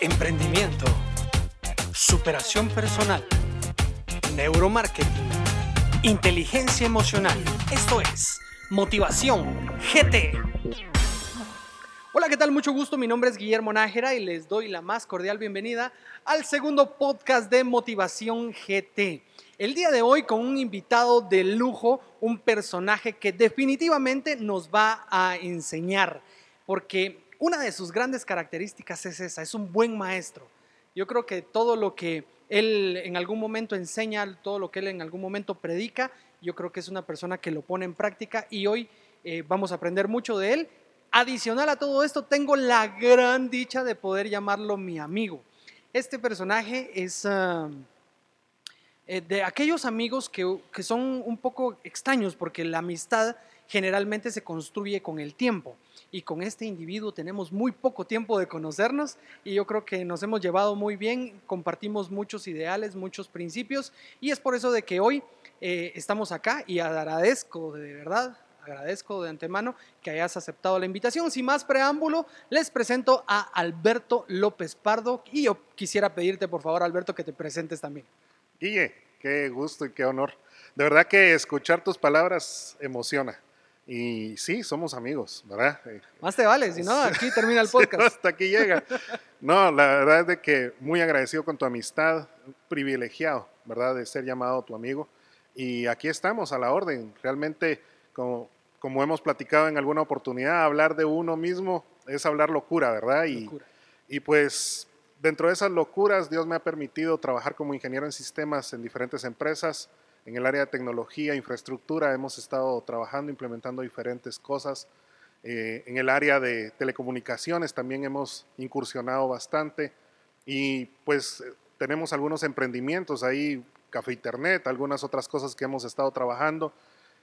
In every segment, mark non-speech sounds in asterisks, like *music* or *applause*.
emprendimiento, superación personal, neuromarketing, inteligencia emocional. Esto es Motivación GT. Hola, ¿qué tal? Mucho gusto. Mi nombre es Guillermo Nájera y les doy la más cordial bienvenida al segundo podcast de Motivación GT. El día de hoy con un invitado de lujo, un personaje que definitivamente nos va a enseñar, porque una de sus grandes características es esa, es un buen maestro. Yo creo que todo lo que él en algún momento enseña, todo lo que él en algún momento predica, yo creo que es una persona que lo pone en práctica y hoy eh, vamos a aprender mucho de él. Adicional a todo esto, tengo la gran dicha de poder llamarlo mi amigo. Este personaje es... Ah, eh, de aquellos amigos que, son un poco extraños porque la amistad generalmente se construye con el tiempo y con este individuo tenemos muy poco tiempo de conocernos y yo creo que nos hemos llevado muy bien, compartimos muchos ideales, muchos principios y es por eso de que hoy eh, estamos acá y agradezco de verdad, agradezco de antemano que hayas aceptado la invitación. Sin más preámbulo, les presento a Alberto López Pardo y yo quisiera pedirte por favor Alberto que te presentes también. Guille, qué gusto y qué honor. De verdad que escuchar tus palabras emociona. Y sí, somos amigos, ¿verdad? Eh, Más te vale, si no, *laughs* aquí termina el *laughs* podcast. hasta aquí llega. No, la verdad es de que muy agradecido con tu amistad, privilegiado, ¿verdad? De ser llamado tu amigo. Y aquí estamos a la orden. Realmente, como, como hemos platicado en alguna oportunidad, hablar de uno mismo es hablar locura, ¿verdad? Y, locura. y pues dentro de esas locuras, Dios me ha permitido trabajar como ingeniero en sistemas en diferentes empresas. En el área de tecnología, infraestructura, hemos estado trabajando, implementando diferentes cosas. Eh, en el área de telecomunicaciones también hemos incursionado bastante. Y pues tenemos algunos emprendimientos ahí, Café Internet, algunas otras cosas que hemos estado trabajando.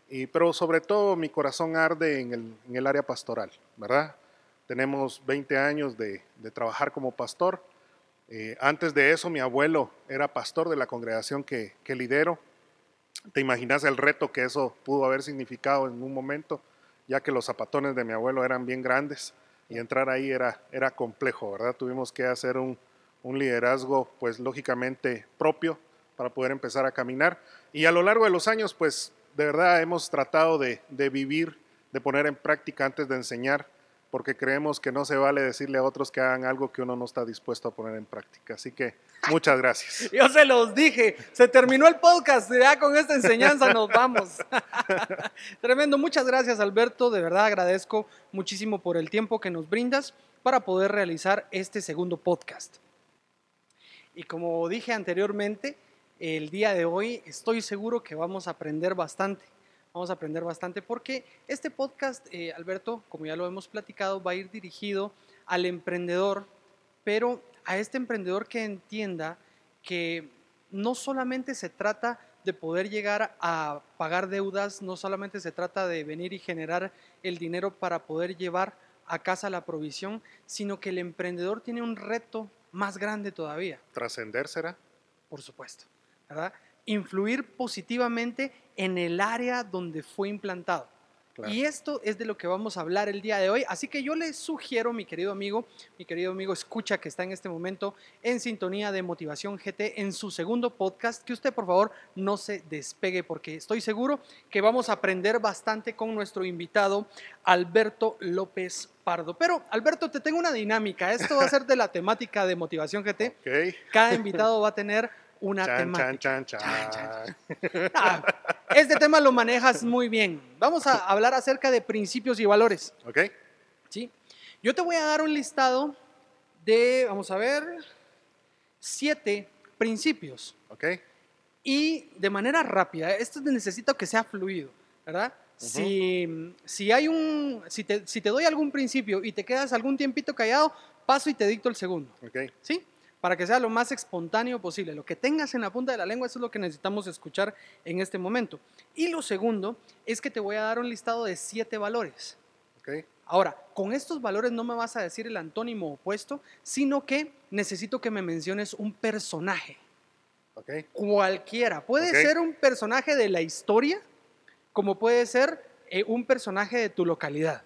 Y, pero sobre todo mi corazón arde en el, en el área pastoral, ¿verdad? Tenemos 20 años de, de trabajar como pastor eh, antes de eso, mi abuelo era pastor de la congregación que, lidero. Te imaginas el reto que eso pudo haber significado en un momento, ya que los zapatones de mi abuelo eran bien grandes y entrar ahí era, era complejo, ¿verdad? Tuvimos que hacer un, liderazgo, pues lógicamente propio para poder empezar a caminar. Y a lo largo de los años, pues de verdad hemos tratado de, de vivir, de poner en práctica antes de enseñar porque creemos que no se vale decirle a otros que hagan algo que uno no está dispuesto a poner en práctica. Así que muchas gracias. *laughs* Yo se los dije, se terminó el podcast, ya con esta enseñanza nos vamos. *laughs* Tremendo, muchas gracias Alberto, de verdad agradezco muchísimo por el tiempo que nos brindas para poder realizar este segundo podcast. Y como dije anteriormente, el día de hoy estoy seguro que vamos a aprender bastante vamos a aprender bastante porque este podcast, eh, Alberto, como ya lo hemos platicado, va a ir dirigido al emprendedor, pero a este emprendedor que entienda que no solamente se trata de poder llegar a pagar deudas, no solamente se trata de venir y generar el dinero para poder llevar a casa la provisión, sino que el emprendedor tiene un reto más grande todavía. ¿Trascender será? Por supuesto, ¿verdad? Influir positivamente en el área donde fue implantado. Y esto es de lo que vamos a hablar el día de hoy. Así que yo le sugiero, mi querido amigo, mi querido amigo escucha que está en este momento en sintonía de Motivación GT en su segundo podcast, que usted por favor no se despegue porque estoy seguro que vamos a aprender bastante con nuestro invitado Alberto López Pardo. Pero Alberto, te tengo una dinámica. Esto va a ser de la temática de Motivación GT. Cada invitado va a tener una temática. Ah, este tema lo manejas muy bien. Vamos a hablar acerca de principios y valores. Ok. ¿Sí? Yo te voy a dar un listado de, vamos a ver, siete principios. Ok. Y de manera rápida, esto necesito que sea fluido, ¿verdad? si, si, hay un, si te, si te doy algún principio y te quedas algún tiempito callado, paso y te dicto el segundo. Okay. ¿Sí? Para que sea lo más espontáneo posible. Lo que tengas en la punta de la lengua, eso es lo que necesitamos escuchar en este momento. Y lo segundo es que te voy a dar un listado de siete valores. Okay. Ahora, con estos valores no me vas a decir el antónimo opuesto, sino que necesito que me menciones un personaje. Okay. Cualquiera. Puede ser un personaje de la historia, como puede ser eh, un personaje de tu localidad.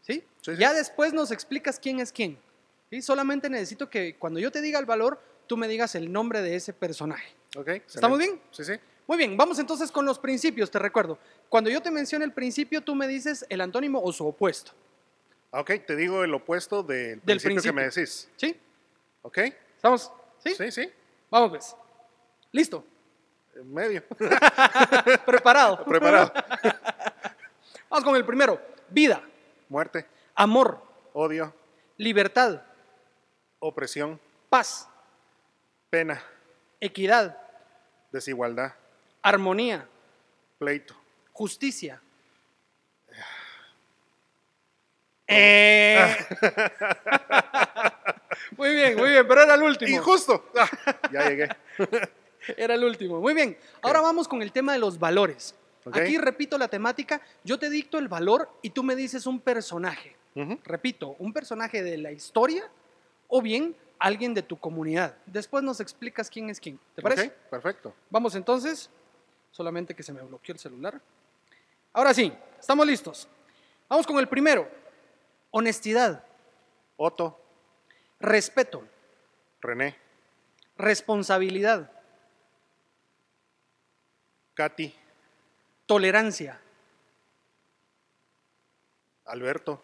¿Sí? Ya después nos explicas quién es quién. ¿Sí? Solamente necesito que cuando yo te diga el valor, tú me digas el nombre de ese personaje. Ok. ¿Estamos excelente. bien? Sí, sí. Muy bien, vamos entonces con los principios, te recuerdo. Cuando yo te menciono el principio, tú me dices el antónimo o su opuesto. Ah, Ok, te digo el opuesto del, Del principio, que me decís. ¿Sí? Ok. ¿Estamos? ¿Sí? Sí, sí. Vamos pues. Listo. En medio. *laughs* Preparado. *laughs* Preparado. Vamos con el primero. Vida, Muerte, amor, odio, libertad, opresión, paz, pena, equidad, desigualdad, armonía, pleito. justicia. Eh. *laughs* muy bien, muy bien, pero era el último. Injusto. Ah, ya llegué. *laughs* Era el último. Muy bien. Ahora vamos con el tema de los valores. Aquí repito la temática. Yo te dicto el valor y tú me dices un personaje. Repito, un personaje de la historia o bien alguien de tu comunidad. Después nos explicas quién es quién. ¿Te parece? Ok, perfecto. Vamos entonces. Solamente que se me bloqueó el celular. Ahora sí, estamos listos. Vamos con el primero. Honestidad, Otto, respeto, René, responsabilidad, Katy, tolerancia, Alberto,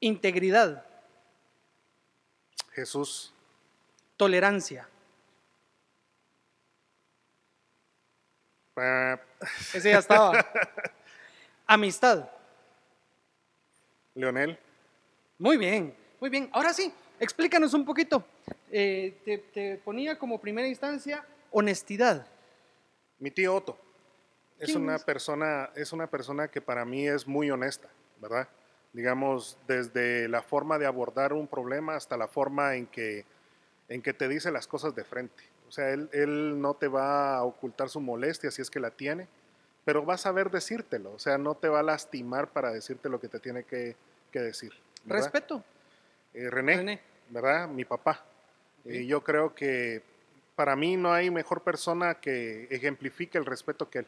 integridad, Jesús, tolerancia. ah, Ese ya estaba. *laughs* Amistad. Leonel, Muy bien, muy bien. Ahora sí, explícanos un poquito. Eh, te, te ponía como primera instancia honestidad. mi tío Otto. Es ¿Quién una es? persona, es una persona que para mí es muy honesta, ¿verdad? Digamos, desde la forma de abordar un problema hasta la forma en que, en que te dice las cosas de frente. O sea, él, él no te va a ocultar su molestia si es que la tiene, pero va a saber decírtelo. O sea, no te va a lastimar para decirte lo que te tiene que, que decir. ¿verdad? Respeto. Eh, René, René. ¿verdad? Mi papá. Y yo creo que para mí no hay mejor persona que ejemplifique el respeto que él.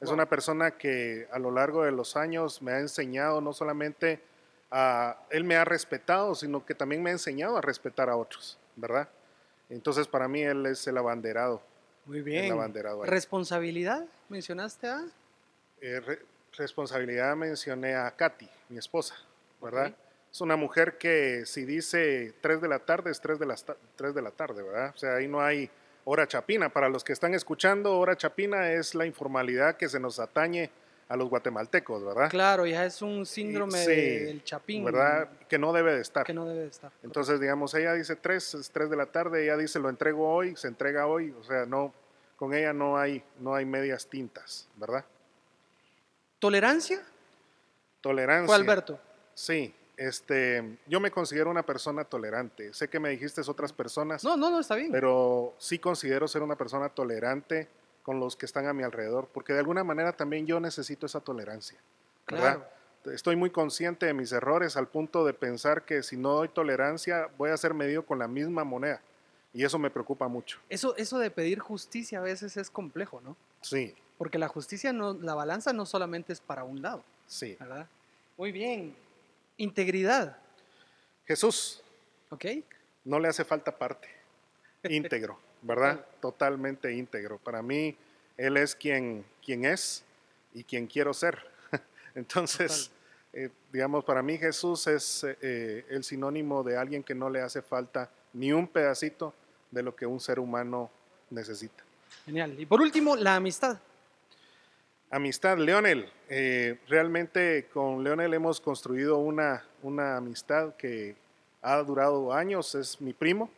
Es Wow. una persona que a lo largo de los años me ha enseñado no solamente a, él me ha respetado, sino que también me ha enseñado a respetar a otros, ¿verdad? Entonces para mí él es el abanderado. Muy El bien. abanderado ahí. Responsabilidad, mencionaste a. Eh, re- responsabilidad mencioné a Katy, mi esposa, ¿verdad? Es una mujer que si dice 3 de la tarde es 3 de, ta- 3 de la tarde, ¿verdad? O sea, ahí no hay hora chapina. Para los que están escuchando, hora chapina es la informalidad que se nos atañe a los guatemaltecos, ¿verdad? Claro, ya es un síndrome. Sí, del chapín. ¿Verdad? Que no debe de estar. Que no debe de estar. Entonces, digamos, ella dice 3, es 3 de la tarde, ella dice lo entrego hoy, se entrega hoy, o sea, no, con ella no hay, no hay medias tintas, ¿verdad? ¿Tolerancia? Tolerancia. Fue Alberto. Sí, este, yo me considero una persona tolerante. Sé que me dijiste otras personas, No, no, no, está bien. pero sí considero ser una persona tolerante con los que están a mi alrededor, porque de alguna manera también yo necesito esa tolerancia. ¿verdad? claro. Estoy muy consciente de mis errores al punto de pensar que si no doy tolerancia voy a ser medido con la misma moneda. Y eso me preocupa mucho. Eso, eso de pedir justicia a veces es complejo, ¿no? Sí, Porque la justicia, no, la balanza no solamente es para un lado, sí. ¿verdad? Muy bien. Integridad, Jesús, ¿ok? no le hace falta parte. Íntegro, *laughs* ¿verdad? Total. Totalmente íntegro. Para mí, Él es quien, quien es y quien quiero ser. *laughs* Entonces, eh, digamos, para mí Jesús es eh, el sinónimo de alguien que no le hace falta ni un pedacito de lo que un ser humano necesita. Genial. Y por último, la amistad. Amistad, Leonel. eh, realmente con Leonel hemos construido una, una amistad que ha durado años. Es mi primo,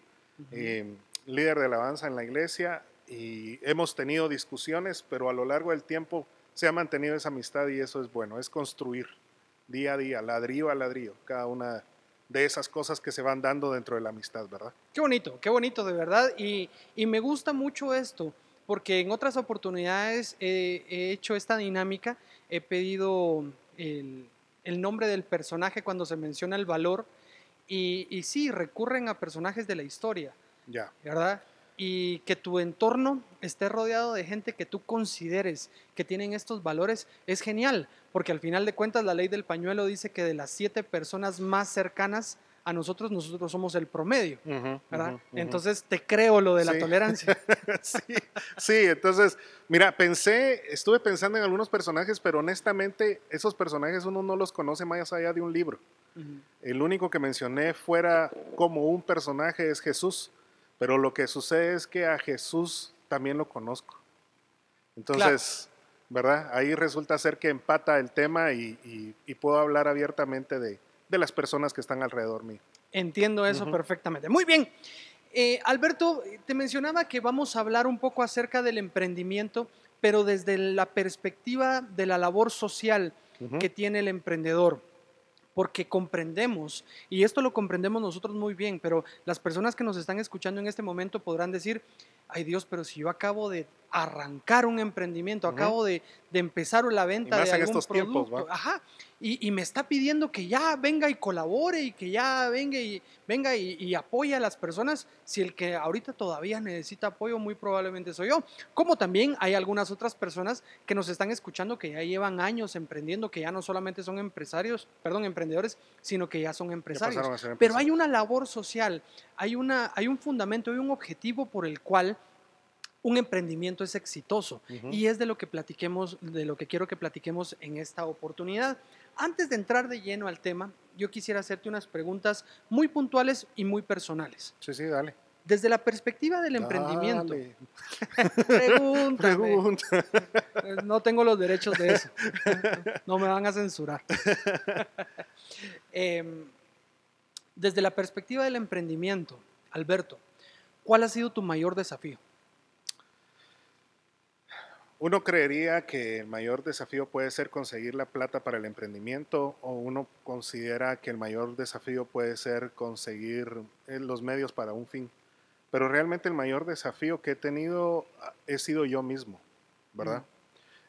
eh, líder de alabanza en la iglesia y hemos tenido discusiones, pero a lo largo del tiempo se ha mantenido esa amistad y eso es bueno, es construir día a día, ladrillo a ladrillo, cada una de esas cosas que se van dando dentro de la amistad, ¿verdad? Qué bonito, qué bonito de verdad. Y, y me gusta mucho esto, porque en otras oportunidades he, he hecho esta dinámica, he pedido el, el nombre del personaje cuando se menciona el valor, y, y sí, recurren a personajes de la historia, Ya, ¿verdad? Y que tu entorno esté rodeado de gente que tú consideres que tienen estos valores es genial, porque al final de cuentas la ley del pañuelo dice que de las siete personas más cercanas a nosotros, nosotros somos el promedio, ¿verdad? Entonces te creo lo de la Sí. tolerancia. *laughs* sí, sí, entonces, mira, pensé, estuve pensando en algunos personajes, pero honestamente esos personajes uno no los conoce más allá de un libro. El único que mencioné fuera como un personaje es Jesús, pero lo que sucede es que a Jesús también lo conozco. Entonces, ¿verdad? Ahí resulta ser que empata el tema y, y- y puedo hablar abiertamente de, de las personas que están alrededor mío. Entiendo eso perfectamente. Muy bien. Eh, Alberto, te mencionaba que vamos a hablar un poco acerca del emprendimiento, pero desde la perspectiva de la labor social que tiene el emprendedor. Porque comprendemos, y esto lo comprendemos nosotros muy bien, pero las personas que nos están escuchando en este momento podrán decir, ay Dios, pero si yo acabo de arrancar un emprendimiento, acabo de, de empezar la venta más de en algún estos tiempos, producto, ¿va? ajá, y, y me está pidiendo que ya venga y colabore y que ya venga y venga y, y apoye a las personas, si el que ahorita todavía necesita apoyo muy probablemente soy yo. Como también hay algunas otras personas que nos están escuchando que ya llevan años emprendiendo, que ya no solamente son empresarios, perdón, emprendedores, sino que ya son Ya empresarios. Pero hay una labor social, hay, una, hay un fundamento, hay un objetivo por el cual un emprendimiento es exitoso. Y es de lo que platiquemos, de lo que quiero que platiquemos en esta oportunidad. Antes de entrar de lleno al tema, yo quisiera hacerte unas preguntas muy puntuales y muy personales. Sí, sí, dale. Desde la perspectiva del emprendimiento, Dale. *laughs* *laughs* Pregunta. Eh, No tengo los derechos de eso. *laughs* No me van a censurar. Em, desde la perspectiva del emprendimiento, Alberto, ¿cuál ha sido tu mayor desafío? Uno creería que el mayor desafío puede ser conseguir la plata para el emprendimiento o uno considera que el mayor desafío puede ser conseguir eh, los medios para un fin. Pero realmente el mayor desafío que he tenido ah, he sido yo mismo, ¿verdad?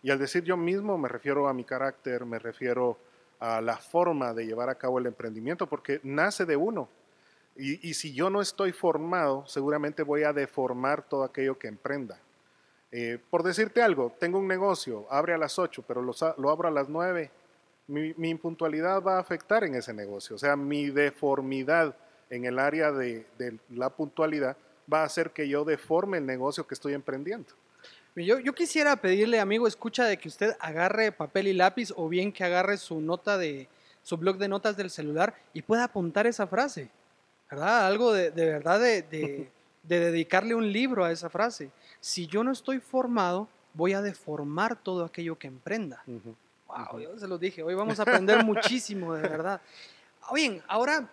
Y al decir yo mismo me refiero a mi carácter, me refiero a la forma de llevar a cabo el emprendimiento, porque nace de uno. Y, y si yo no estoy formado, seguramente voy a deformar todo aquello que emprenda. Eh, por decirte algo, tengo un negocio, abre a las 8, pero lo, lo abro a las 9. Mi, mi impuntualidad va a afectar en ese negocio. O sea, mi deformidad en el área de, de la puntualidad va a hacer que yo deforme el negocio que estoy emprendiendo. Yo, yo quisiera pedirle, amigo, escucha de que usted agarre papel y lápiz o bien que agarre su nota de su blog de notas del celular y pueda apuntar esa frase, ¿verdad? Algo de, de verdad de, de- *laughs* de dedicarle un libro a esa frase. Si yo no estoy formado, voy a deformar todo aquello que emprenda. Ujú. Wow, yo se los dije, hoy vamos a aprender muchísimo, de *laughs* verdad. Bien, ahora,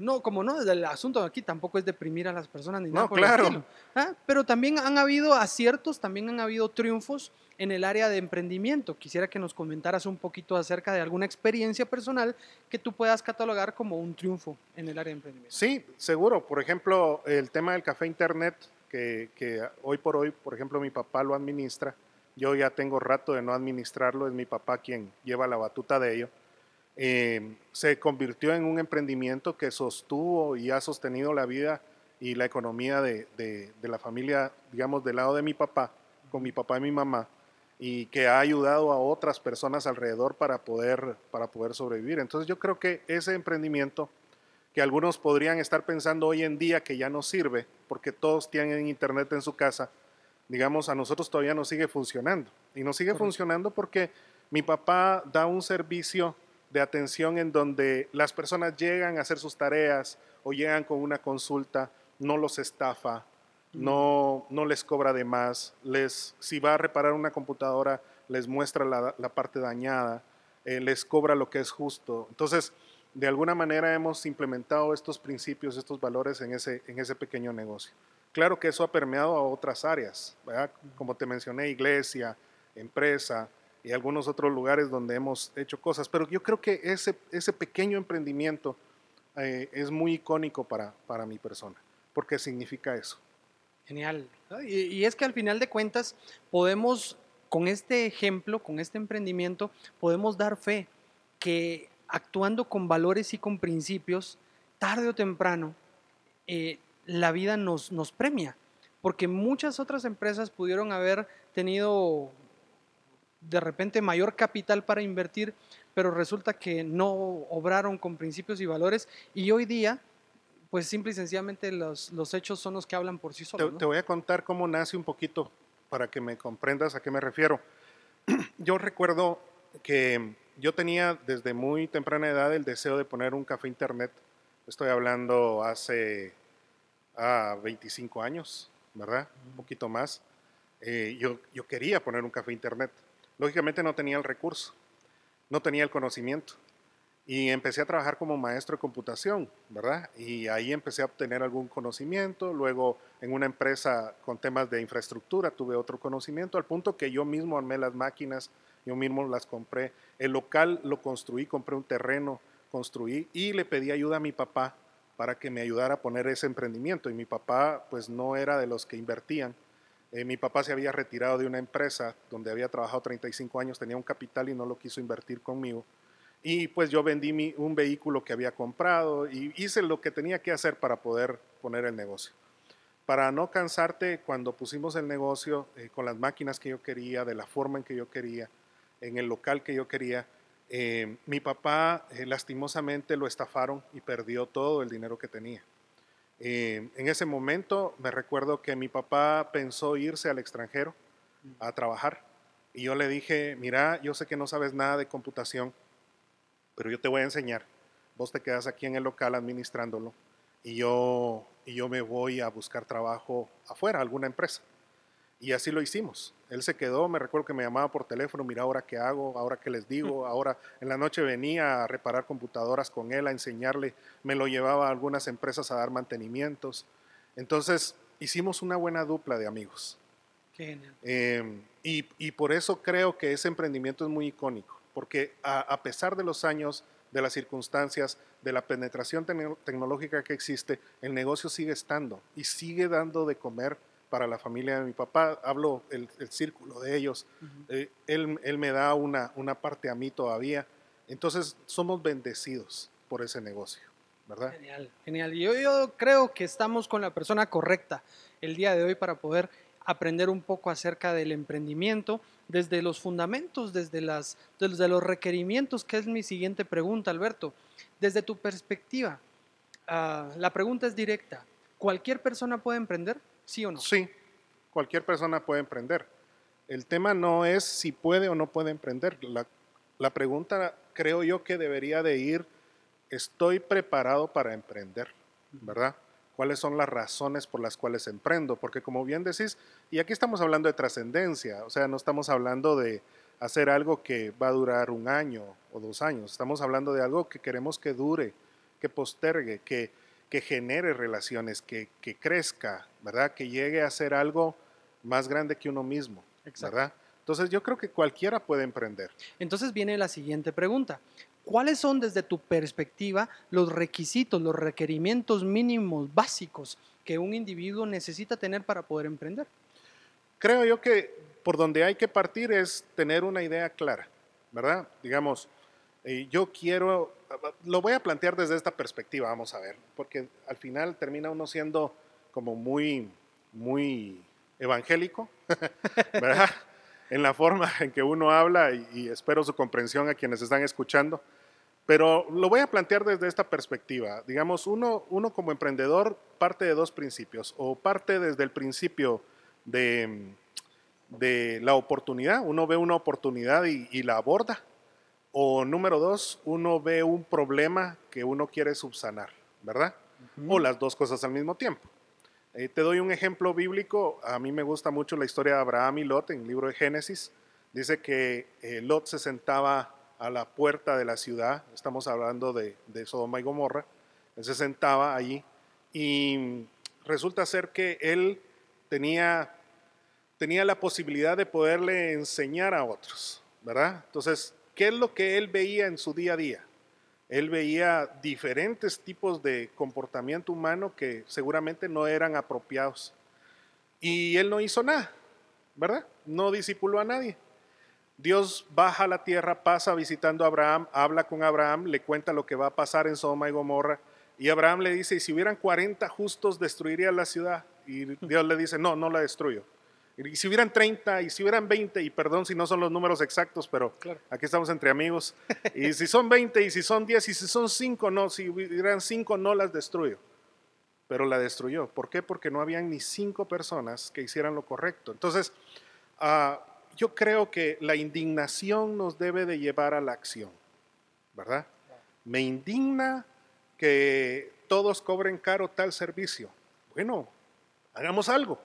no, como no, el asunto aquí tampoco es deprimir a las personas ni No, nada por claro. ¿ah? Pero también han habido aciertos, también han habido triunfos en el área de emprendimiento. Quisiera que nos comentaras un poquito acerca de alguna experiencia personal que tú puedas catalogar como un triunfo en el área de emprendimiento. Sí, seguro. Por ejemplo, el tema del café internet, que, que hoy por hoy, por ejemplo, mi papá lo administra. Yo ya tengo rato de no administrarlo, es mi papá quien lleva la batuta de ello. Eh, se convirtió en un emprendimiento que sostuvo y ha sostenido la vida y la economía de, de- de la familia, digamos, del lado de mi papá, con mi papá y mi mamá, y que ha ayudado a otras personas alrededor para poder, para poder sobrevivir. Entonces yo creo que ese emprendimiento que algunos podrían estar pensando hoy en día que ya no sirve, porque todos tienen internet en su casa, digamos, a nosotros todavía nos sigue funcionando. Y nos sigue Correcto. funcionando porque mi papá da un servicio de atención en donde las personas llegan a hacer sus tareas o llegan con una consulta, no los estafa, no, no les cobra de más, les, si va a reparar una computadora, les muestra la, la parte dañada, eh, les cobra lo que es justo. Entonces, de alguna manera hemos implementado estos principios, estos valores en ese, en ese pequeño negocio. Claro que eso ha permeado a otras áreas, ¿verdad? como te mencioné, iglesia, empresa y algunos otros lugares donde hemos hecho cosas, pero yo creo que ese, ese pequeño emprendimiento eh, es muy icónico para, para mi persona, porque significa eso. Genial. Y, y es que al final de cuentas podemos, con este ejemplo, con este emprendimiento, podemos dar fe que actuando con valores y con principios, tarde o temprano, eh, la vida nos, nos premia. Porque muchas otras empresas pudieron haber tenido de repente mayor capital para invertir, pero resulta que no obraron con principios y valores y hoy día, pues simple y sencillamente los, los hechos son los que hablan por sí solos. Te, te voy a contar cómo nace un poquito para que me comprendas a qué me refiero. *clears throat* Yo recuerdo que yo tenía desde muy temprana edad el deseo de poner un café internet. Estoy hablando hace ah, 25 años, ¿verdad? Un poquito más. Eh, yo, yo quería poner un café internet. Lógicamente no tenía el recurso, no tenía el conocimiento. Y empecé a trabajar como maestro de computación, ¿verdad? Y ahí empecé a obtener algún conocimiento. Luego en una empresa con temas de infraestructura tuve otro conocimiento, al punto que yo mismo armé las máquinas, yo mismo las compré. El local lo construí, compré un terreno, construí y le pedí ayuda a mi papá para que me ayudara a poner ese emprendimiento. Y mi papá pues no era de los que invertían. Eh, mi papá se había retirado de una empresa donde había trabajado 35 años, tenía un capital y no lo quiso invertir conmigo. Y pues yo vendí mi, un vehículo que había comprado y hice lo que tenía que hacer para poder poner el negocio. Para no cansarte, cuando pusimos el negocio eh, con las máquinas que yo quería, de la forma en que yo quería, en el local que yo quería. Eh, mi papá lastimosamente lo estafaron y perdió todo el dinero que tenía. Eh, en ese momento me recuerdo que mi papá pensó irse al extranjero a trabajar y yo le dije, mira, yo sé que no sabes nada de computación, pero yo te voy a enseñar. Vos te quedas aquí en el local administrándolo y yo, y yo me voy a buscar trabajo afuera, alguna empresa. Y así lo hicimos. Él se quedó, me recuerdo que me llamaba por teléfono, mira ahora qué hago, ahora qué les digo, ahora en la noche venía a reparar computadoras con él, a enseñarle, me lo llevaba a algunas empresas a dar mantenimientos. Entonces hicimos una buena dupla de amigos. Eh, y, y, por eso creo que ese emprendimiento es muy icónico, porque a, a pesar de los años, de las circunstancias, de la penetración tecnológica que existe, el negocio sigue estando y sigue dando de comer para la familia de mi papá, hablo el, el círculo de ellos, eh, él, él, me da una, una parte a mí todavía, entonces somos bendecidos por ese negocio, ¿verdad? Genial, genial. Yo, yo creo que estamos con la persona correcta el día de hoy para poder aprender un poco acerca del emprendimiento, desde los fundamentos, desde, las, desde los requerimientos, que es mi siguiente pregunta, Alberto. Desde tu perspectiva, uh, la pregunta es directa. ¿Cualquier persona puede emprender? ¿Sí o no? Sí, cualquier persona puede emprender. El tema no es si puede o no puede emprender. La, la pregunta creo yo que debería de ir, ¿estoy preparado para emprender? ¿Verdad? ¿Cuáles son las razones por las cuales emprendo? Porque como bien decís, y aquí estamos hablando de trascendencia, o sea, no estamos hablando de hacer algo que va a durar un año o dos años, estamos hablando de algo que queremos que dure, que postergue, que, que genere relaciones, que, que, crezca, ¿verdad? Que llegue a ser algo más grande que uno mismo, Exacto. ¿verdad? Entonces yo creo que cualquiera puede emprender. Entonces viene la siguiente pregunta. ¿Cuáles son desde tu perspectiva los requisitos, los requerimientos mínimos básicos que un individuo necesita tener para poder emprender? Creo yo que por donde hay que partir es tener una idea clara, ¿verdad? Digamos, eh, yo quiero lo voy a plantear desde esta perspectiva, vamos a ver, porque al final termina uno siendo como muy, muy evangélico, *laughs* ¿verdad? en la forma *laughs* en que uno habla y, y, espero su comprensión a quienes están escuchando. Pero lo voy a plantear desde esta perspectiva. Digamos, uno, uno como emprendedor parte de dos principios, o parte desde el principio de, de la oportunidad, uno ve una oportunidad y, y la aborda, o número dos, uno ve un problema que uno quiere subsanar, ¿verdad? Uh -huh. O las dos cosas al mismo tiempo. Eh, te doy un ejemplo bíblico. A mí me gusta mucho la historia de Abraham y Lot en el libro de Génesis. Dice que eh, Lot se sentaba a la puerta de la ciudad. Estamos hablando de, de Sodoma y Gomorra. Él se sentaba allí y resulta ser que él tenía, tenía la posibilidad de poderle enseñar a otros, ¿verdad? Entonces, ¿Qué es lo que él veía en su día a día? Él veía diferentes tipos de comportamiento humano que seguramente no eran apropiados. Y él no hizo nada, ¿verdad? No discipuló a nadie. Dios baja a la tierra, pasa visitando a Abraham, habla con Abraham, le cuenta lo que va a pasar en Sodoma y Gomorra. Y Abraham le dice, y si hubieran 40 justos, destruiría la ciudad. Y Dios le dice, no, no la destruyo. Y si hubieran 30, y si hubieran 20, y perdón si no son los números exactos, pero Claro. aquí estamos entre amigos. Y si son 20, y si son 10, y si son 5, no. Si hubieran 5, no las destruyo. Pero la destruyó. ¿Por qué? Porque no habían ni 5 personas que hicieran lo correcto. Entonces, ah, yo creo que la indignación nos debe de llevar a la acción, ¿verdad? Me indigna que todos cobren caro tal servicio. Bueno, hagamos algo.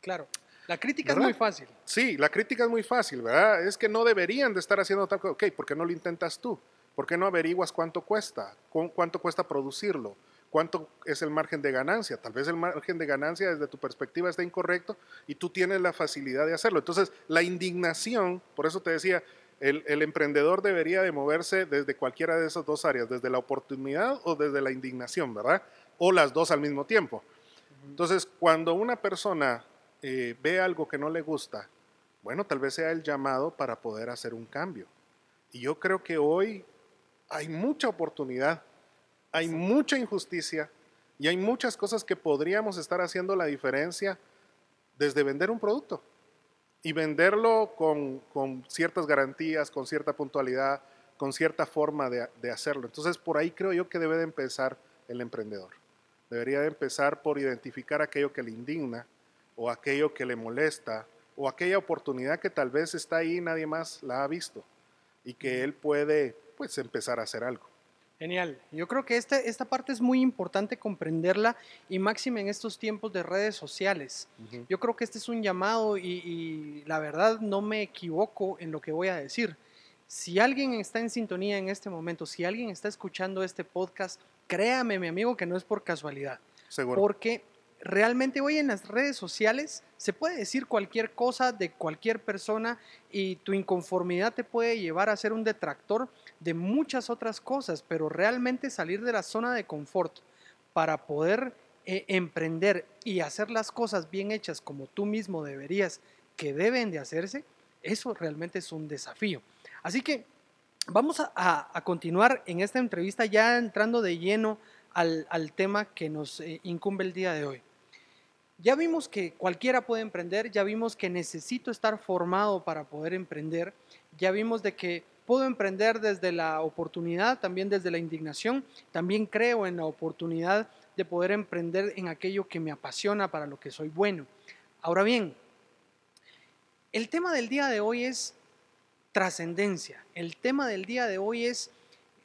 Claro. La crítica ¿Verdad? es muy fácil. Sí, la crítica es muy fácil, ¿verdad? Es que no deberían de estar haciendo tal cosa. Ok, ¿por qué no lo intentas tú? ¿Por qué no averiguas cuánto cuesta? ¿Cu- ¿Cuánto cuesta producirlo? ¿Cuánto es el margen de ganancia? Tal vez el margen de ganancia desde tu perspectiva está incorrecto y tú tienes la facilidad de hacerlo. Entonces, la indignación, por eso te decía, el, el emprendedor debería de moverse desde cualquiera de esas dos áreas, desde la oportunidad o desde la indignación, ¿verdad? O las dos al mismo tiempo. Entonces, cuando una persona eh, ve algo que no le gusta, bueno, tal vez sea el llamado para poder hacer un cambio. Y yo creo que hoy hay mucha oportunidad, hay mucha injusticia y hay muchas cosas que podríamos estar haciendo la diferencia desde vender un producto y venderlo con, con ciertas garantías, con cierta puntualidad, con cierta forma de, de hacerlo. Entonces, por ahí creo yo que debe de empezar el emprendedor. Debería de empezar por identificar aquello que le indigna o aquello que le molesta o aquella oportunidad que tal vez está ahí y nadie más la ha visto y que él puede pues empezar a hacer algo. Genial. Yo creo que este, esta parte es muy importante comprenderla y máxima en estos tiempos de redes sociales. Yo creo que este es un llamado y, y la verdad no me equivoco en lo que voy a decir. Si alguien está en sintonía en este momento, si alguien está escuchando este podcast, créame mi amigo que no es por casualidad. Seguro. Porque realmente hoy en las redes sociales se puede decir cualquier cosa de cualquier persona y tu inconformidad te puede llevar a ser un detractor de muchas otras cosas, pero realmente salir de la zona de confort para poder eh, emprender y hacer las cosas bien hechas como tú mismo deberías, que deben de hacerse, eso realmente es un desafío. Así que vamos a, continuar en esta entrevista ya entrando de lleno al, al tema que nos eh, incumbe el día de hoy. Ya vimos que cualquiera puede emprender, ya vimos que necesito estar formado para poder emprender, ya vimos de que puedo emprender desde la oportunidad, también desde la indignación, también creo en la oportunidad de poder emprender en aquello que me apasiona, para lo que soy bueno. Ahora bien, el tema del día de hoy es trascendencia. El tema del día de hoy es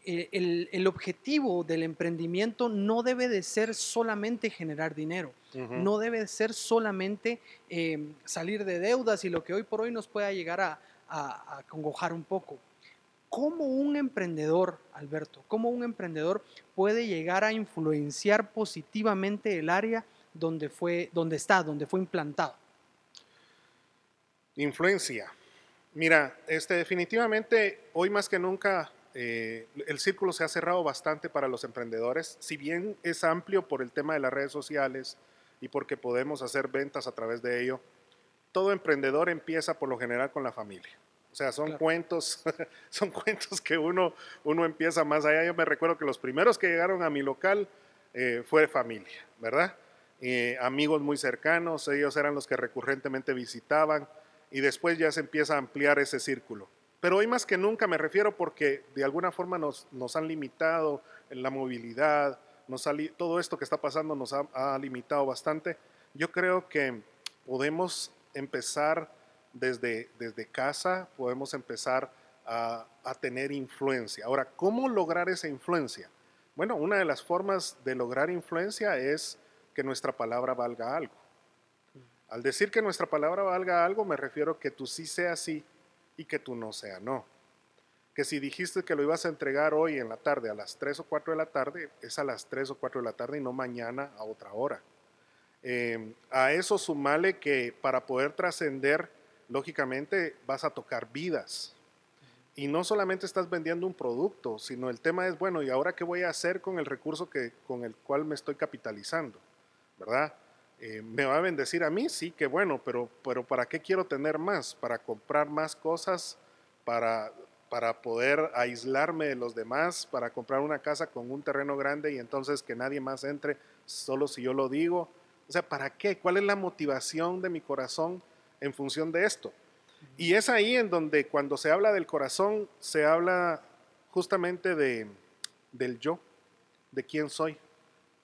el, el objetivo del emprendimiento no debe de ser solamente generar dinero, no debe de ser solamente eh, salir de deudas y lo que hoy por hoy nos pueda llegar a, a, a congojar un poco. ¿Cómo un emprendedor, Alberto, cómo un emprendedor puede llegar a influenciar positivamente el área donde, fue, donde está, donde fue implantado? Influencia. Mira, este, definitivamente hoy más que nunca eh, el círculo se ha cerrado bastante para los emprendedores, si bien es amplio por el tema de las redes sociales y porque podemos hacer ventas a través de ello, todo emprendedor empieza por lo general con la familia. O sea, son Claro. cuentos, *laughs* son cuentos que uno, uno empieza más allá. Yo me recuerdo que los primeros que llegaron a mi local eh, fue familia, ¿verdad? Eh, amigos muy cercanos, ellos eran los que recurrentemente visitaban y después ya se empieza a ampliar ese círculo. Pero hoy más que nunca me refiero porque de alguna forma nos, nos han limitado la movilidad, nos ha todo esto que está pasando nos ha, limitado bastante. Yo creo que podemos empezar desde, desde casa, podemos empezar a, a tener influencia. Ahora, ¿cómo lograr esa influencia? Bueno, una de las formas de lograr influencia es que nuestra palabra valga algo. Al decir que nuestra palabra valga algo, me refiero que tú sí sea sí y que tú no sea no. Que si dijiste que lo ibas a entregar hoy en la tarde a las 3 o 4 de la tarde, es a las 3 o 4 de la tarde y no mañana a otra hora. Eh, a eso sumale que para poder trascender, lógicamente vas a tocar vidas. Y no solamente estás vendiendo un producto, sino el tema es, bueno, ¿y ahora qué voy a hacer con el recurso que, con el cual me estoy capitalizando? ¿Verdad? Eh, ¿Me va a bendecir a mí? Sí, que bueno, pero, pero ¿para qué quiero tener más? ¿Para comprar más cosas? ¿Para, para poder aislarme de los demás? ¿Para comprar una casa con un terreno grande y entonces que nadie más entre solo si yo lo digo? O sea, ¿para qué? ¿Cuál es la motivación de mi corazón en función de esto. Y es ahí en donde cuando se habla del corazón, se habla justamente de, del yo, de quién soy,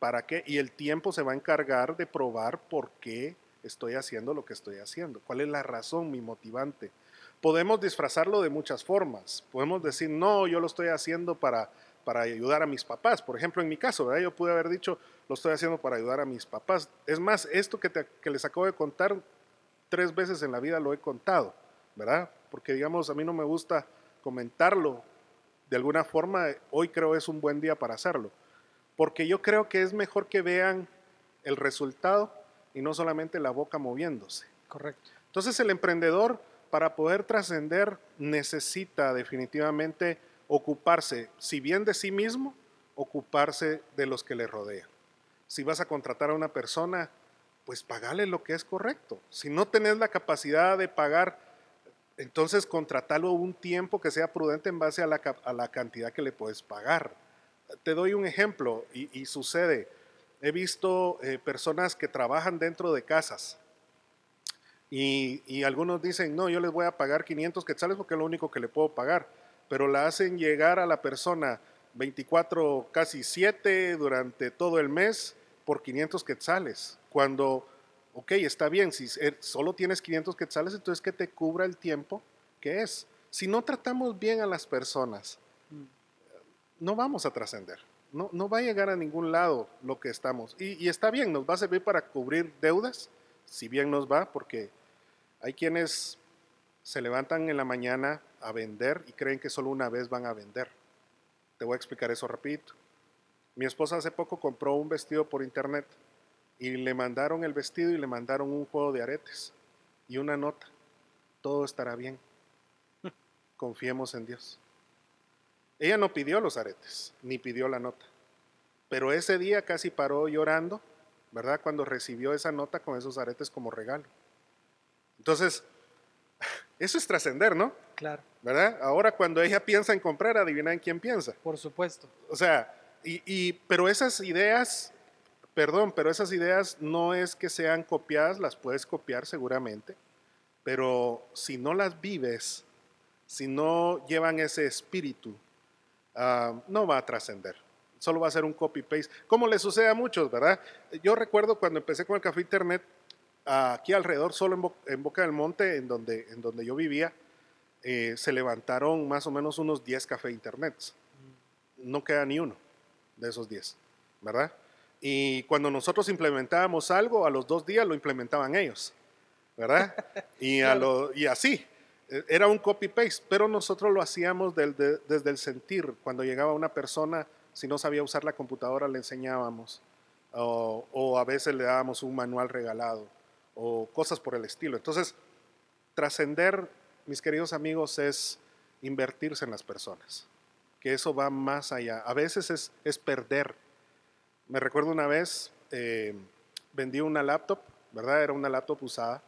para qué, y el tiempo se va a encargar de probar por qué estoy haciendo lo que estoy haciendo, cuál es la razón, mi motivante. Podemos disfrazarlo de muchas formas, podemos decir, no, yo lo estoy haciendo para, para ayudar a mis papás, por ejemplo, en mi caso, ¿verdad? yo pude haber dicho, lo estoy haciendo para ayudar a mis papás. Es más, esto que, que les acabo de contar, tres veces en la vida lo he contado, ¿verdad? Porque digamos, a mí no me gusta comentarlo de alguna forma, hoy creo es un buen día para hacerlo, porque yo creo que es mejor que vean el resultado y no solamente la boca moviéndose. Correcto. Entonces el emprendedor, para poder trascender, necesita definitivamente ocuparse, si bien de sí mismo, ocuparse de los que le rodean. Si vas a contratar a una persona, pues pagale lo que es correcto. Si no tenés la capacidad de pagar, entonces contratalo un tiempo que sea prudente en base a la, a la cantidad que le puedes pagar. Te doy un ejemplo y, sucede. He visto eh, personas que trabajan dentro de casas y, y, algunos dicen, no, yo les voy a pagar 500 quetzales porque es lo único que le puedo pagar, pero la hacen llegar a la persona 24, casi 7 durante todo el mes por 500 quetzales. Cuando, ok, está bien, si solo tienes 500 quetzales, entonces que te cubra el tiempo que es. Si no tratamos bien a las personas, no vamos a trascender. No, no va a llegar a ningún lado lo que estamos. Y, y está bien, nos va a servir para cubrir deudas, si bien nos va, porque hay quienes se levantan en la mañana a vender y creen que solo una vez van a vender. Te voy a explicar eso rapidito. Mi esposa hace poco compró un vestido por internet y le mandaron el vestido y le mandaron un juego de aretes y una nota. Todo estará bien. *laughs* Confiemos en Dios. Ella no pidió los aretes, ni pidió la nota. Pero ese día casi paró llorando, ¿verdad? Cuando recibió esa nota con esos aretes como regalo. Entonces, *laughs* eso es trascender, ¿no? Claro. ¿Verdad? Ahora cuando ella piensa en comprar, adivina en quién piensa. Por supuesto. O sea, y, pero esas ideas, perdón, pero esas ideas no es que sean copiadas, las puedes copiar seguramente, pero si no las vives, si no llevan ese espíritu, ah, no va a trascender. Solo va a ser un copy-paste, como le sucede a muchos, ¿verdad? Yo recuerdo cuando empecé con el café internet, aquí alrededor, solo en, Boca del Monte, en donde, en donde yo vivía, eh, se levantaron más o menos unos 10 café internets. No queda ni uno de esos 10, ¿verdad? Y cuando nosotros implementábamos algo, a los dos días lo implementaban ellos, ¿verdad? Y, a lo, y así, era un copy-paste, pero nosotros lo hacíamos desde el sentir. Cuando llegaba una persona, si no sabía usar la computadora, le enseñábamos, o, a veces le dábamos un manual regalado, o cosas por el estilo. Entonces, trascender, mis queridos amigos, es invertirse en las personas que eso va más allá. A veces es, es perder. Me recuerdo una vez, eh, vendí una laptop, ¿verdad? Era una laptop usada,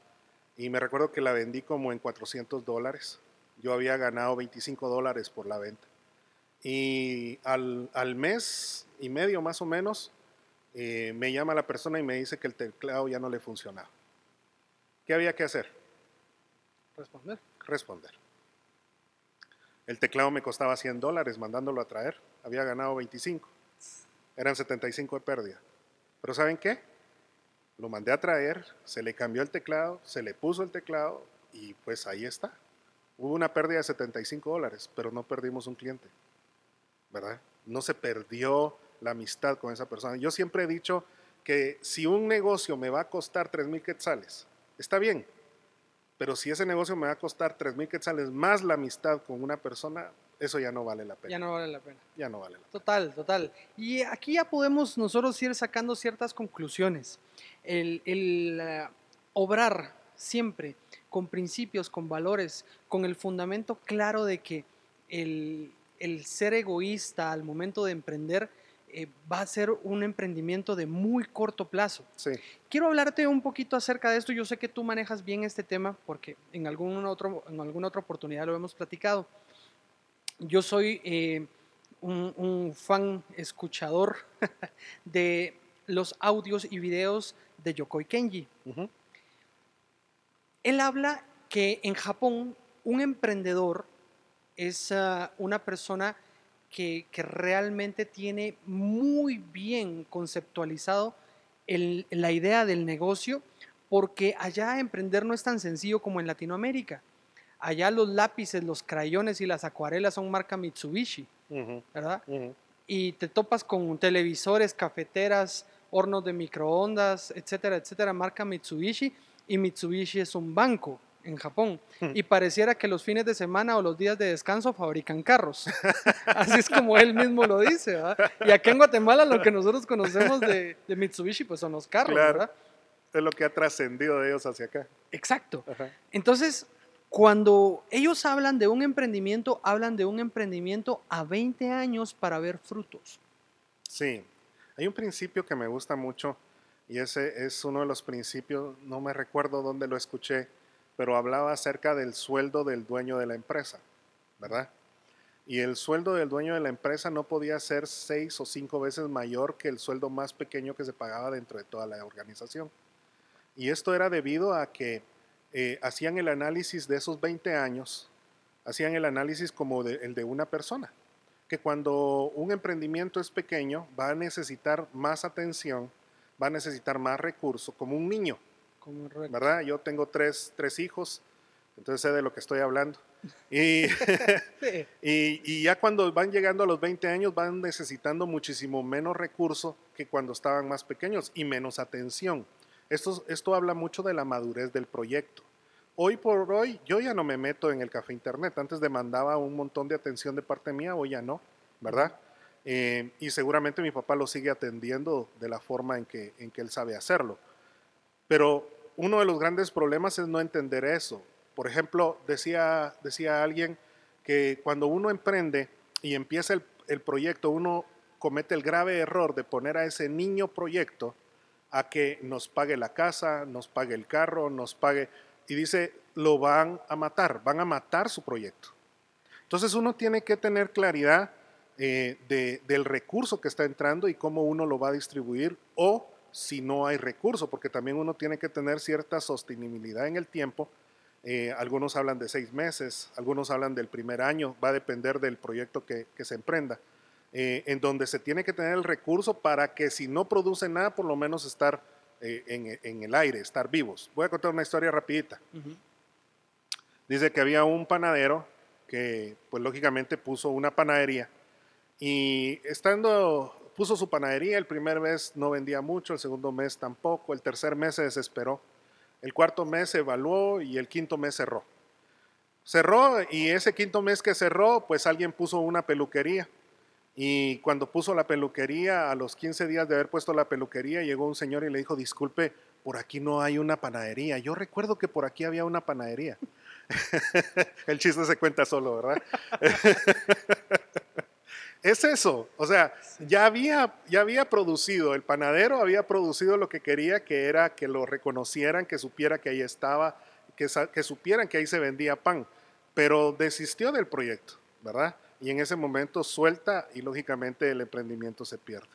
y me recuerdo que la vendí como en 400 dólares. Yo había ganado 25 dólares por la venta. Y al, al mes y medio más o menos, eh, me llama la persona y me dice que el teclado ya no le funcionaba. ¿Qué había que hacer? Responder. Responder. El teclado me costaba 100 dólares mandándolo a traer. Había ganado 25. Eran 75 de pérdida. Pero ¿saben qué? Lo mandé a traer, se le cambió el teclado, se le puso el teclado y pues ahí está. Hubo una pérdida de 75 dólares, pero no perdimos un cliente. ¿Verdad? No se perdió la amistad con esa persona. Yo siempre he dicho que si un negocio me va a costar 3 mil quetzales, está bien, pero si ese negocio me va a costar 3 mil quetzales más la amistad con una persona, eso ya no vale la pena. Ya no vale la pena. Ya no vale la pena. Total, total. Y aquí ya podemos nosotros ir sacando ciertas conclusiones. El, el eh, obrar siempre con principios, con valores, con el fundamento claro de que el, el ser egoísta al momento de emprender eh, va a ser un emprendimiento de muy corto plazo. Sí. Quiero hablarte un poquito acerca de esto. Yo sé que tú manejas bien este tema porque en, algún otro, en alguna otra oportunidad lo hemos platicado. Yo soy eh, un, fan escuchador *laughs* de los audios y videos de Yokoi Kenji. Él habla que en Japón un emprendedor es ah, una persona que, que realmente tiene muy bien conceptualizado el- la idea del negocio, porque allá emprender no es tan sencillo como en Latinoamérica. Allá los lápices, los crayones y las acuarelas son marca Mitsubishi, ¿verdad? Y te topas con televisores, cafeteras, hornos de microondas, etcétera, etcétera, marca Mitsubishi. Y Mitsubishi es un banco en Japón. Y pareciera que los fines de semana o los días de descanso fabrican carros. *laughs* Así es como él mismo lo dice, ¿verdad? Y acá en Guatemala lo que nosotros conocemos de, de Mitsubishi pues son los carros, Claro. ¿verdad? Es lo que ha trascendido de ellos hacia acá. Exacto. Ajá. Entonces, cuando ellos hablan de un emprendimiento, hablan de un emprendimiento a 20 años para ver frutos. Sí, hay un principio que me gusta mucho y ese es uno de los principios, no me recuerdo dónde lo escuché, pero hablaba acerca del sueldo del dueño de la empresa, ¿verdad? Y el sueldo del dueño de la empresa no podía ser seis o cinco veces mayor que el sueldo más pequeño que se pagaba dentro de toda la organización. Y esto era debido a que eh, hacían el análisis de esos 20 años, hacían el análisis como de- el de una persona que cuando un emprendimiento es pequeño va a necesitar más atención, va a necesitar más recursos, como un niño, Como ¿verdad? Yo tengo tres, tres hijos, entonces sé de lo que estoy hablando. Y, *laughs* Sí, *laughs* y, y ya cuando van llegando a los 20 años van necesitando muchísimo menos recursos que cuando estaban más pequeños y menos atención. Esto, esto habla mucho de la madurez del proyecto. Hoy por hoy yo ya no me meto en el café internet. Antes demandaba un montón de atención de parte mía, hoy ya no, ¿verdad? Eh, y seguramente mi papá lo sigue atendiendo de la forma en que, en que él sabe hacerlo. Pero uno de los grandes problemas es no entender eso. Por ejemplo, decía, decía alguien que cuando uno emprende y empieza el, el proyecto, uno comete el grave error de poner a ese niño proyecto a que nos pague la casa, nos pague el carro, nos pague... Y dice, lo van a matar, van a matar su proyecto. Entonces uno tiene que tener claridad eh, de- del recurso que está entrando y cómo uno lo va a distribuir o si no hay recurso, porque también uno tiene que tener cierta sostenibilidad en el tiempo. Eh, algunos hablan de seis meses, algunos hablan del primer año, va a depender del proyecto que, que se emprenda, eh, en donde se tiene que tener el recurso para que si no produce nada, por lo menos estar eh, en, en el aire, estar vivos. Voy a contar una historia rapidita. Dice que había un panadero que, pues lógicamente, puso una panadería y estando, puso su panadería, el primer mes no vendía mucho, el segundo mes tampoco, el tercer mes se desesperó, el cuarto mes se evaluó y el quinto mes cerró. Cerró y ese quinto mes que cerró, pues alguien puso una peluquería. Y cuando puso la peluquería, a los 15 días de haber puesto la peluquería, llegó un señor y le dijo, disculpe, por aquí no hay una panadería. Yo recuerdo que por aquí había una panadería. *laughs* El chiste se cuenta solo, ¿verdad? *laughs* es eso, o sea, ya había, ya había producido, el panadero había producido lo que quería, que era que lo reconocieran, que supiera que ahí estaba, que, que supieran que ahí se vendía pan, pero desistió del proyecto, ¿verdad? Y en ese momento suelta y lógicamente el emprendimiento se pierde.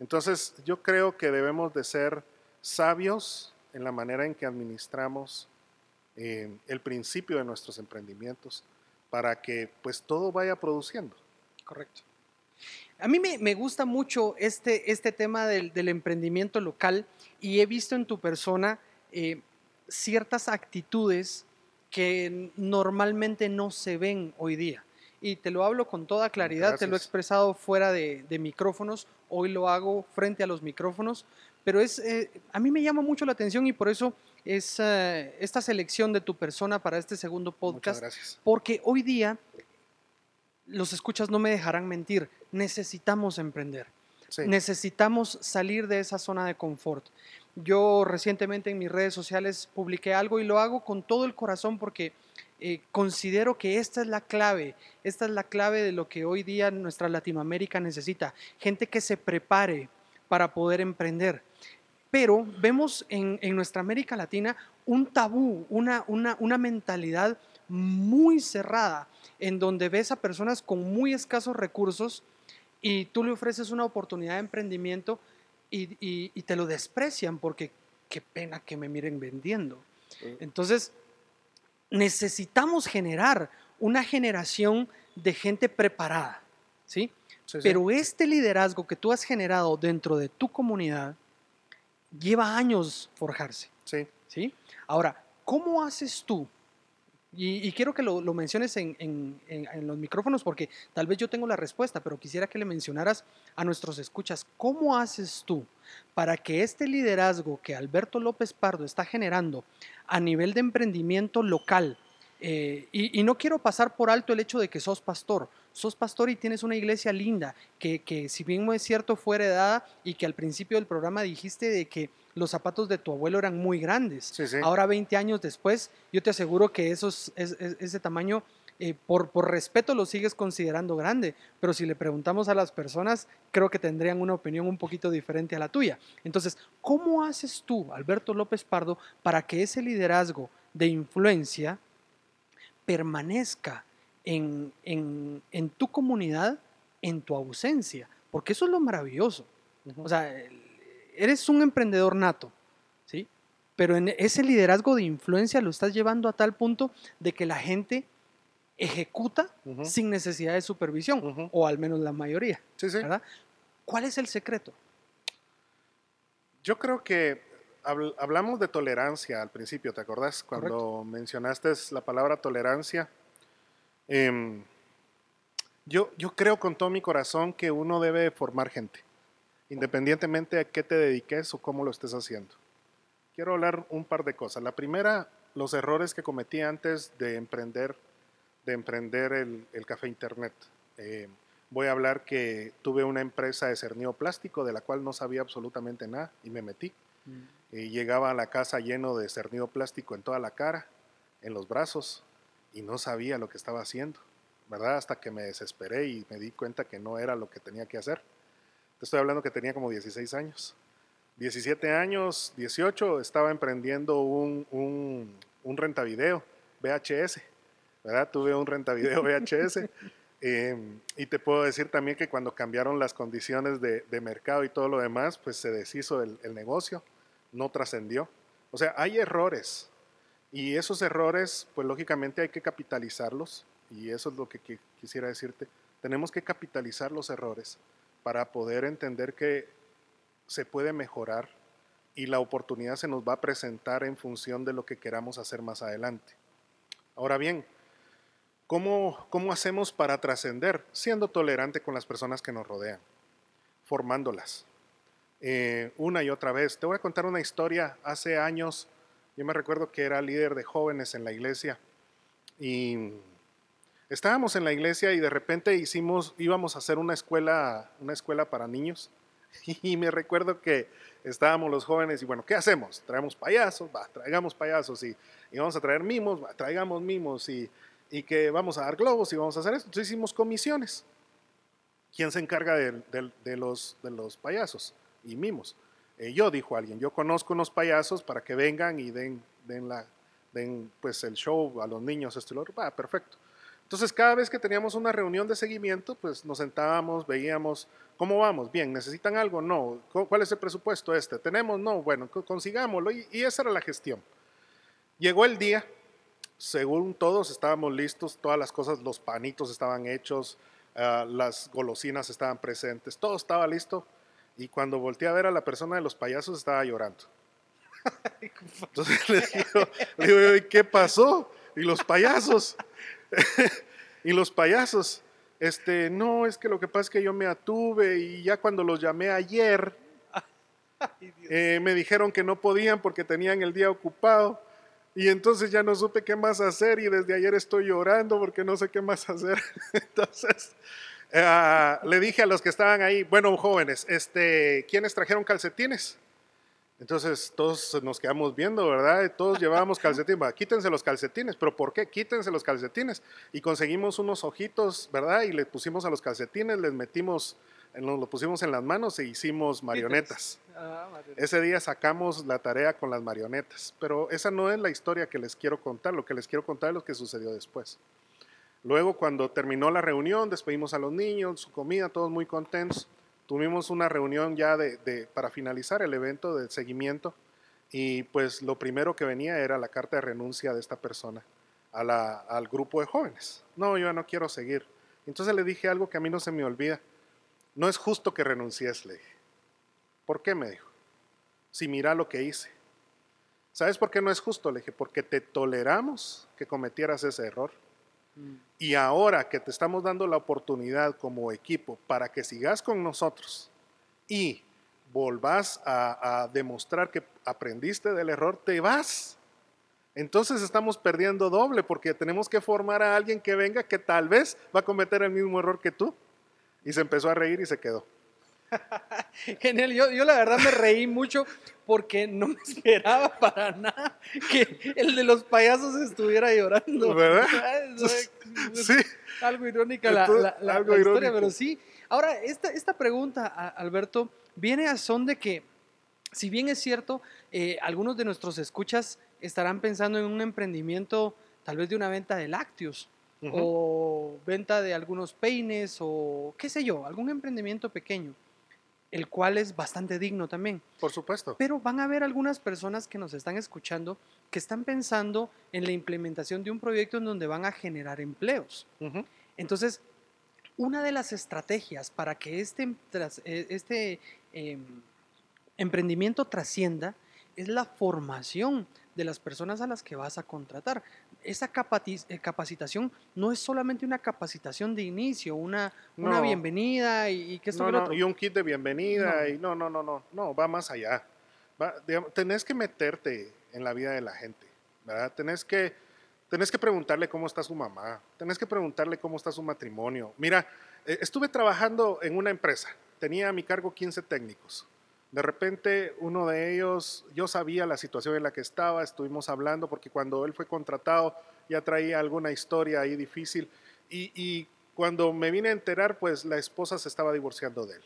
Entonces yo creo que debemos de ser sabios en la manera en que administramos eh, el principio de nuestros emprendimientos para que pues todo vaya produciendo. correcto. A mí me, gusta mucho este, este tema del, del emprendimiento local y he visto en tu persona eh, ciertas actitudes que normalmente no se ven hoy día. Y te lo hablo con toda claridad, te lo he expresado fuera de, de micrófonos, hoy lo hago frente a los micrófonos, pero es, eh, a mí me llama mucho la atención y por eso es eh, esta selección de tu persona para este segundo Muchas podcast, gracias. porque hoy día los escuchas no me dejarán mentir, necesitamos emprender. Sí. Necesitamos salir de esa zona de confort. Yo recientemente en mis redes sociales publiqué algo y lo hago con todo el corazón porque eh, considero que esta es la clave, esta es la clave de lo que hoy día nuestra Latinoamérica necesita. Gente que se prepare para poder emprender. Pero vemos en, en nuestra América Latina un tabú, una, una, una mentalidad muy cerrada, en donde ves a personas con muy escasos recursos y tú le ofreces una oportunidad de emprendimiento y, y- y te lo desprecian porque qué pena que me miren vendiendo. Entonces, necesitamos generar una generación de gente preparada, ¿sí? Sí, sí. Pero este liderazgo que tú has generado dentro de tu comunidad lleva años forjarse, Sí. ¿sí? Ahora, ¿cómo haces tú? Y, y quiero que lo, menciones en, los micrófonos porque tal vez yo tengo la respuesta, pero quisiera que le mencionaras a nuestros escuchas, ¿cómo haces tú para que este liderazgo que Alberto López Pardo está generando a nivel de emprendimiento local, eh, y, no quiero pasar por alto el hecho de que sos pastor, sos pastor y tienes una iglesia linda, que, que si bien es cierto fue heredada y que al principio del programa dijiste de que los zapatos de tu abuelo eran muy grandes. Sí, sí. Ahora 20 años después, yo te aseguro que esos, es- es- ese tamaño, eh, por, por respeto lo sigues considerando grande, pero si le preguntamos a las personas, creo que tendrían una opinión un poquito diferente a la tuya. Entonces, ¿cómo haces tú, Alberto López Pardo, para que ese liderazgo de influencia permanezca en, en- en tu comunidad, en tu ausencia? Porque eso es lo maravilloso. O sea, eres un emprendedor nato, ¿sí? Pero en ese liderazgo de influencia lo estás llevando a tal punto de que la gente ejecuta sin necesidad de supervisión, o al menos la mayoría, Sí, sí. ¿verdad? ¿Cuál es el secreto? Yo creo que habl- hablamos de tolerancia al principio, ¿te acordás? Cuando mencionaste la palabra tolerancia. Em, yo, yo creo con todo mi corazón que uno debe formar gente, independientemente a qué te dediques o cómo lo estés haciendo. Quiero hablar un par de cosas. La primera, los errores que cometí antes de emprender, de emprender el, el café internet. Eh, voy a hablar que tuve una empresa de cernio plástico de la cual no sabía absolutamente nada y me metí. Y llegaba a la casa lleno de cernido plástico en toda la cara, en los brazos, y no sabía lo que estaba haciendo, ¿verdad? Hasta que me desesperé y me di cuenta que no era lo que tenía que hacer. Te estoy hablando que tenía como 16 años. 17 años, 18, estaba emprendiendo un, un, un rentavideo VHS, ¿verdad? Tuve un rentavideo *laughs* VHS. eh, y te puedo decir también que cuando cambiaron las condiciones de, de mercado y todo lo demás, pues se deshizo el, el negocio, no trascendió. O sea, hay errores. Y esos errores, pues lógicamente hay que capitalizarlos. Y eso es lo que qui- quisiera decirte. Tenemos que capitalizar los errores para poder entender que se puede mejorar y la oportunidad se nos va a presentar en función de lo que queramos hacer más adelante. Ahora bien, ¿cómo, cómo hacemos para trascender? Siendo tolerante con las personas que nos rodean, formándolas. Eh, una y otra vez. Te voy a contar una historia. Hace años, yo me recuerdo que era líder de jóvenes en la iglesia y estábamos en la iglesia y de repente íbamos a hacer una escuela, una escuela para niños. *laughs* Y me recuerdo que estábamos los jóvenes y bueno, ¿qué hacemos? Traemos payasos, traigamos payasos y, y vamos a traer mimos, traigamos mimos y, y que vamos a dar globos y vamos a hacer esto. Entonces hicimos comisiones. ¿Quién se encarga de los, de los payasos y mimos? Eh, yo, dijo alguien, yo conozco unos payasos para que vengan y den, den, la, den pues el show a los niños, esto y lo otro. Va, perfecto. Entonces, cada vez que teníamos una reunión de seguimiento, pues nos sentábamos, veíamos cómo vamos. Bien, ¿necesitan algo? No. ¿Cu- ¿Cuál es el presupuesto este? ¿Tenemos? No. Bueno, co- consigámoslo. Y, esa era la gestión. Llegó el día, según todos estábamos listos, todas las cosas, los panitos estaban hechos, ah, las golosinas estaban presentes, todo estaba listo. Y cuando volteé a ver a la persona de los payasos, estaba llorando. *laughs* Entonces le digo, le digo, "¿Y ¿qué pasó? Y los payasos. *laughs* y los payasos. Este, no, es que lo que pasa es que yo me atuve y ya cuando los llamé ayer, *laughs* eh, me dijeron que no podían porque tenían el día ocupado. Y entonces ya no supe qué más hacer y desde ayer estoy llorando porque no sé qué más *laughs* hacer. entonces, ah, le dije a los que estaban ahí, bueno, jóvenes, este, ¿quiénes trajeron calcetines? Entonces todos nos quedamos viendo, ¿verdad? Todos llevábamos calcetines. Quítense los calcetines. ¿Pero por qué? Quítense los calcetines. Y conseguimos unos ojitos, ¿verdad? Y le pusimos a los calcetines, les metimos, nos lo pusimos en las manos e hicimos marionetas. Ah, madre. Ese día sacamos la tarea con las marionetas, pero esa no es la historia que les quiero contar, lo que les quiero contar es lo que sucedió después. Luego, cuando terminó la reunión, despedimos a los niños, su comida, todos muy contentos. Tuvimos una reunión ya de, para finalizar el evento de seguimiento y pues lo primero que venía era la carta de renuncia de esta persona. al grupo de jóvenes. No, yo no quiero seguir. Entonces le dije algo que a mí no se me olvida. No es justo que renuncies, le dije. ¿Por qué? Me dijo. Si mira lo que hice. ¿Sabes por qué no es justo? Le dije, porque te toleramos que cometieras ese error. Y ahora que te estamos dando la oportunidad como equipo para que sigas con nosotros y volvás a demostrar que aprendiste del error, te vas. Entonces estamos perdiendo doble porque tenemos que formar a alguien que venga que tal vez va a cometer el mismo error que tú. Y se empezó a reír y se quedó. *laughs* Genial, yo, yo, la verdad me reí mucho porque no me esperaba para nada que el de los payasos estuviera llorando. ¿Verdad? *laughs* sí. Algo irónica la, la, historia, pero sí. Ahora, esta, esta pregunta, Alberto, viene a son de que, si bien es cierto, eh, algunos de nuestros escuchas estarán pensando en un emprendimiento, tal vez de una venta de lácteos. o venta de algunos peines o qué sé yo, algún emprendimiento pequeño el cual es bastante digno también. Por supuesto. Pero van a haber algunas personas que nos están escuchando que están pensando en la implementación de un proyecto en donde van a generar empleos. Entonces, una de las estrategias para que este, eh, este em, emprendimiento trascienda es la formación de las personas a las que vas a contratar. Esa eh, capacitación no es solamente una capacitación de inicio, una, una bienvenida y, que esto no, y un kit de bienvenida y no, no, no, no, no, va más allá. tenés que meterte en la vida de la gente, ¿verdad? Tenés que, tenés que preguntarle cómo está su mamá, tenés que preguntarle cómo está su matrimonio. Mira, eh, estuve trabajando en una empresa, tenía a mi cargo 15 técnicos. De repente uno de ellos, yo sabía la situación en la que estaba, estuvimos hablando porque cuando él fue contratado ya traía alguna historia ahí difícil y, cuando me vine a enterar pues la esposa se estaba divorciando de él.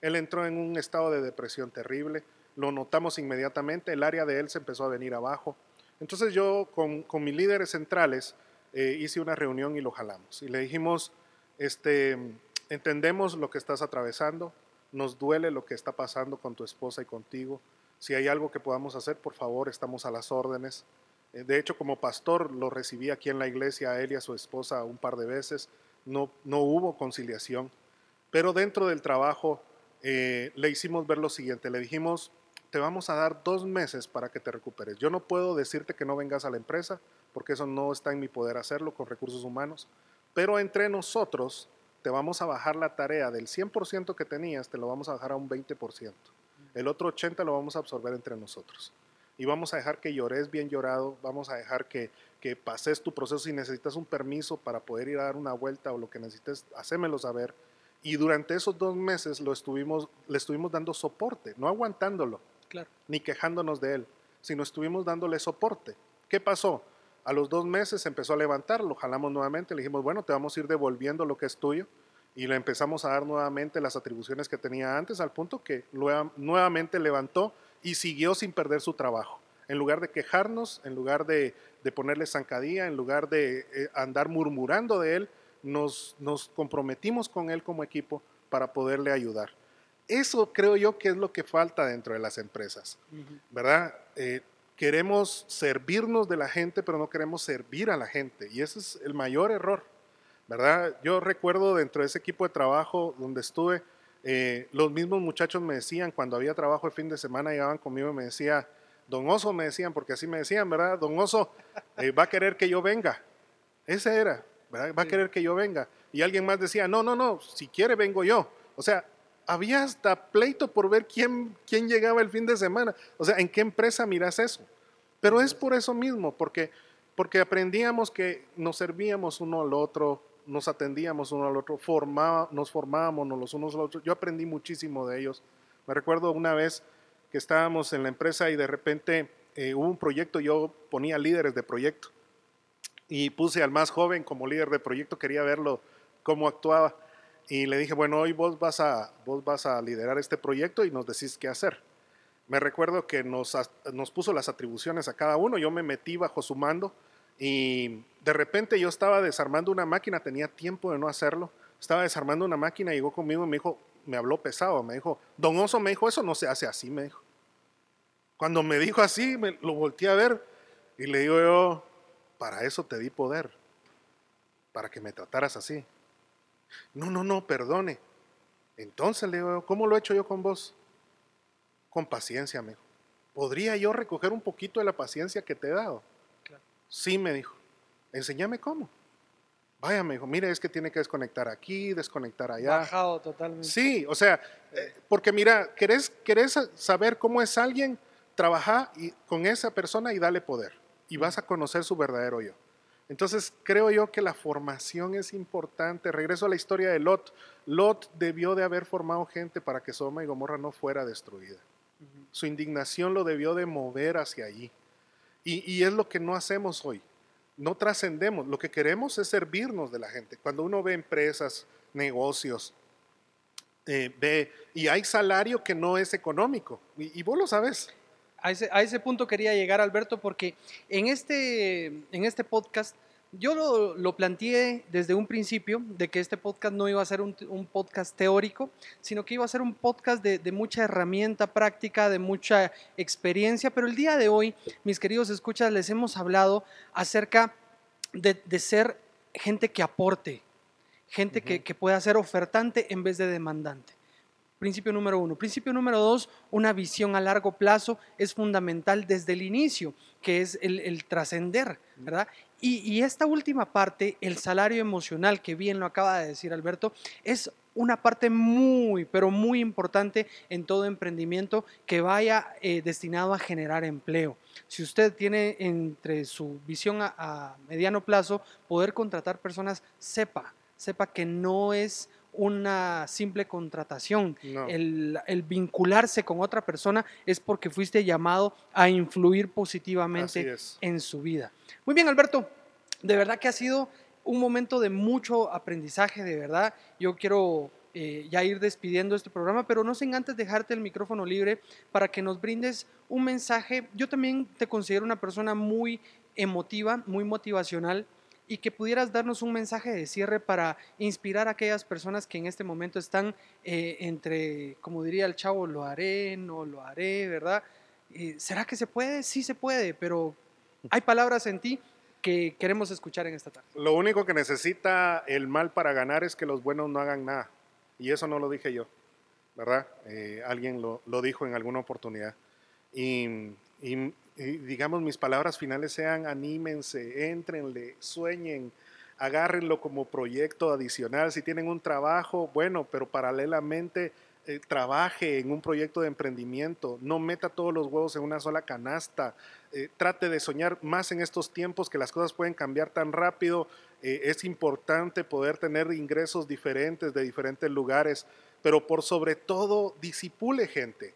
Él entró en un estado de depresión terrible, lo notamos inmediatamente, el área de él se empezó a venir abajo. Entonces yo con, mis líderes centrales eh, hice una reunión y lo jalamos y le dijimos, este, entendemos lo que estás atravesando, nos duele lo que está pasando con tu esposa y contigo. Si hay algo que podamos hacer, por favor, estamos a las órdenes. Eh, de hecho, como pastor lo recibí aquí en la iglesia a él y a su esposa un par de veces. No, no hubo conciliación. Pero dentro del trabajo eh, le hicimos ver lo siguiente. Le dijimos, te vamos a dar dos meses para que te recuperes. Yo no puedo decirte que no vengas a la empresa, porque eso no está en mi poder hacerlo con recursos humanos. Pero entre nosotros te vamos a bajar la tarea del 100% que tenías, te lo vamos a bajar a un 20%. El otro 80% lo vamos a absorber entre nosotros. Y vamos a dejar que llores bien llorado, vamos a dejar que, que pases tu proceso. Si necesitas un permiso para poder ir a dar una vuelta o lo que necesites, hacémelo saber. Y durante esos dos meses lo estuvimos, le estuvimos dando soporte, no aguantándolo, claro. ni quejándonos de él, sino estuvimos dándole soporte. ¿Qué pasó? A los dos meses empezó a levantar, lo jalamos nuevamente, le dijimos, bueno, te vamos a ir devolviendo lo que es tuyo y le empezamos a dar nuevamente las atribuciones que tenía antes al punto que nuevamente levantó y siguió sin perder su trabajo. En lugar de quejarnos, en lugar de, ponerle zancadilla, en lugar de eh, andar murmurando de él, nos, nos comprometimos con él como equipo para poderle ayudar. Eso creo yo que es lo que falta dentro de las empresas, ¿verdad? Eh, queremos servirnos de la gente, pero no queremos servir a la gente. Y ese es el mayor error, ¿verdad? Yo recuerdo dentro de ese equipo de trabajo donde estuve, eh, los mismos muchachos me decían, cuando había trabajo el fin de semana, llegaban conmigo y me decía, don Oso me decían, porque así me decían, ¿verdad? Don Oso eh, va a querer que yo venga. Ese era, ¿verdad? Va a querer que yo venga. Y alguien más decía, no, no, no, si quiere vengo yo. O sea, había hasta pleito por ver quién, quién llegaba el fin de semana. O sea, ¿en qué empresa miras eso? Pero es por eso mismo, porque, porque aprendíamos que nos servíamos uno al otro, nos atendíamos uno al otro, formaba, nos formábamos los unos a los otros. Yo aprendí muchísimo de ellos. Me recuerdo una vez que estábamos en la empresa y de repente eh, hubo un proyecto, yo ponía líderes de proyecto y puse al más joven como líder de proyecto, quería verlo cómo actuaba y le dije, bueno, hoy vos vas a, vos vas a liderar este proyecto y nos decís qué hacer. Me recuerdo que nos, nos puso las atribuciones a cada uno, yo me metí bajo su mando y de repente yo estaba desarmando una máquina, tenía tiempo de no hacerlo, estaba desarmando una máquina, llegó conmigo y me dijo, me habló pesado, me dijo, don Oso me dijo, eso no se hace así, me dijo. Cuando me dijo así, me, lo volteé a ver y le digo yo, para eso te di poder, para que me trataras así. No, no, no, perdone. Entonces le digo, ¿cómo lo he hecho yo con vos? Con paciencia, me dijo. ¿Podría yo recoger un poquito de la paciencia que te he dado? Sí, me dijo. Enséñame cómo. Vaya, me dijo, mire, es que tiene que desconectar aquí, desconectar allá. Bajado totalmente. Sí, o sea, eh, porque mira, ¿querés, querés saber cómo es alguien, trabaja y, con esa persona y dale poder. Y vas a conocer su verdadero yo. Entonces, creo yo que la formación es importante. Regreso a la historia de Lot. Lot debió de haber formado gente para que Soma y Gomorra no fuera destruida. Su indignación lo debió de mover hacia allí. Y, y es lo que no hacemos hoy no trascendemos, lo que queremos es servirnos de la gente. Cuando uno ve empresas, negocios, eh, ve, y hay salario que no es económico, y, vos lo sabes. A ese, a ese, punto quería llegar, Alberto, porque en este, en este podcast yo lo, planteé desde un principio de que este podcast no iba a ser un, podcast teórico, sino que iba a ser un podcast de, mucha herramienta práctica, de mucha experiencia, pero el día de hoy, mis queridos escuchas, les hemos hablado acerca de, ser gente que aporte, gente que, que pueda ser ofertante en vez de demandante. Principio número uno. Principio número dos, una visión a largo plazo es fundamental desde el inicio, que es el, trascender, ¿verdad? Y, esta última parte, el salario emocional, que bien lo acaba de decir Alberto, es una parte muy, pero muy importante en todo emprendimiento que vaya eh, destinado a generar empleo. Si usted tiene entre su visión a mediano plazo poder contratar personas, sepa, sepa que no es una simple contratación. El, vincularse con otra persona es porque fuiste llamado a influir positivamente en su vida. Muy bien, Alberto. De verdad que ha sido un momento de mucho aprendizaje, de verdad. Yo quiero eh, ya ir despidiendo este programa, pero no sin antes dejarte el micrófono libre para que nos brindes un mensaje. Yo también te considero una persona muy emotiva, muy motivacional y que pudieras darnos un mensaje de cierre para inspirar a aquellas personas que en este momento están eh, entre, como diría el chavo, lo haré, no lo haré, ¿verdad? Eh, ¿Será que se puede? Sí se puede, pero hay palabras en ti que queremos escuchar en esta tarde. Lo único que necesita el mal para ganar es que los buenos no hagan nada. Y eso no lo dije yo, ¿verdad? Eh, alguien lo, lo, dijo en alguna oportunidad. Y, y digamos, mis palabras finales sean anímense, entrenle, sueñen, agárrenlo como proyecto adicional. Si tienen un trabajo, bueno, pero paralelamente eh, trabaje en un proyecto de emprendimiento, no meta todos los huevos en una sola canasta, eh, trate de soñar más en estos tiempos que las cosas pueden cambiar tan rápido. Eh, es importante poder tener ingresos diferentes de diferentes lugares, pero por sobre todo disipule gente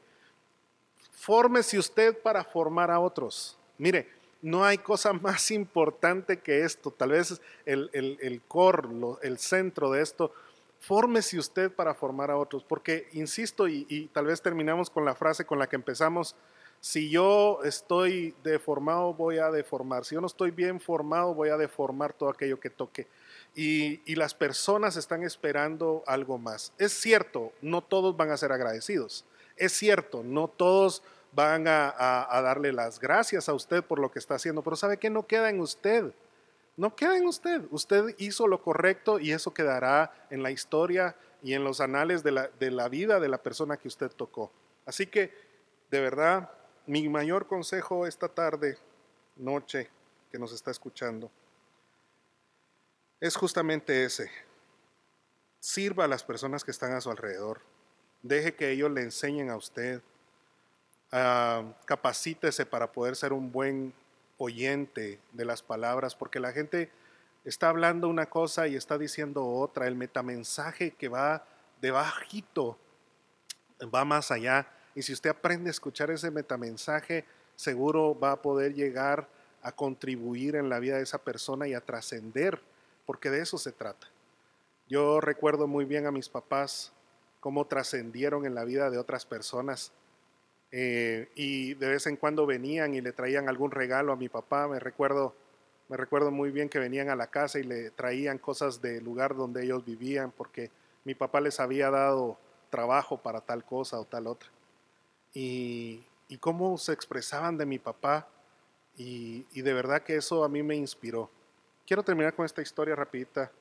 Fórmese usted para formar a otros. Mire, no hay cosa *laughs* más importante que esto. Tal vez el, el, el core, el centro de esto. Fórmese usted para formar a otros. Porque, insisto, y, y tal vez terminamos con la frase con la que empezamos, si yo estoy deformado, voy a deformar. Si yo no estoy bien formado, voy a deformar todo aquello que toque. Y, y, las personas están esperando algo más. Es cierto, no todos van a ser agradecidos. Es cierto, no todos van a, darle las gracias a usted por lo que está haciendo, pero sabe que no queda en usted. No queda en usted. Usted hizo lo correcto y eso quedará en la historia y en los anales de la, de la vida de la persona que usted tocó. Así que, de verdad, mi mayor consejo esta tarde, noche, que nos está escuchando, es justamente ese. Sirva a las personas que están a su alrededor. Deje que ellos le enseñen a usted Ah, capacítese para poder ser un buen oyente de las palabras, porque la gente está hablando una cosa y está diciendo otra. El metamensaje que va de bajito va más allá. Y si usted aprende a escuchar ese metamensaje, seguro va a poder llegar a contribuir en la vida de esa persona y a trascender, porque de eso se trata. Yo recuerdo muy bien a mis papás cómo trascendieron en la vida de otras personas eh, y de vez en cuando venían y le traían algún regalo a mi papá. Me recuerdo, me recuerdo muy bien que venían a la casa y le traían cosas del lugar donde ellos vivían porque mi papá les había dado trabajo para tal cosa o tal otra. Y, y cómo se expresaban de mi papá y, de verdad que eso a mí me inspiró. Quiero terminar con esta historia rapidita,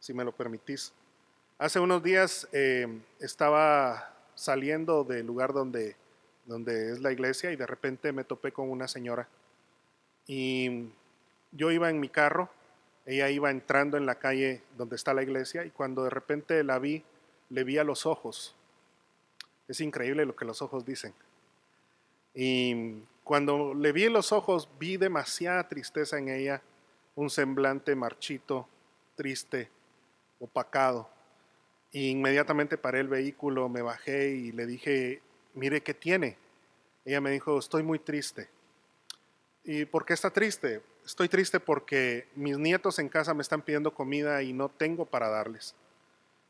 si me lo permitís. Hace unos días eh, estaba saliendo del lugar donde, donde es la iglesia y de repente me topé con una señora. Y yo iba en mi carro, ella iba entrando en la calle donde está la iglesia y cuando de repente la vi, le vi a los ojos. Es increíble lo que los ojos dicen. Y cuando le vi en los ojos, vi demasiada tristeza en ella, un semblante marchito, triste, opacado. Inmediatamente paré el vehículo, me bajé y le dije, mire, ¿qué tiene? Ella me dijo, estoy muy triste. ¿Y por qué está triste? Estoy triste porque mis nietos en casa me están pidiendo comida y no tengo para darles.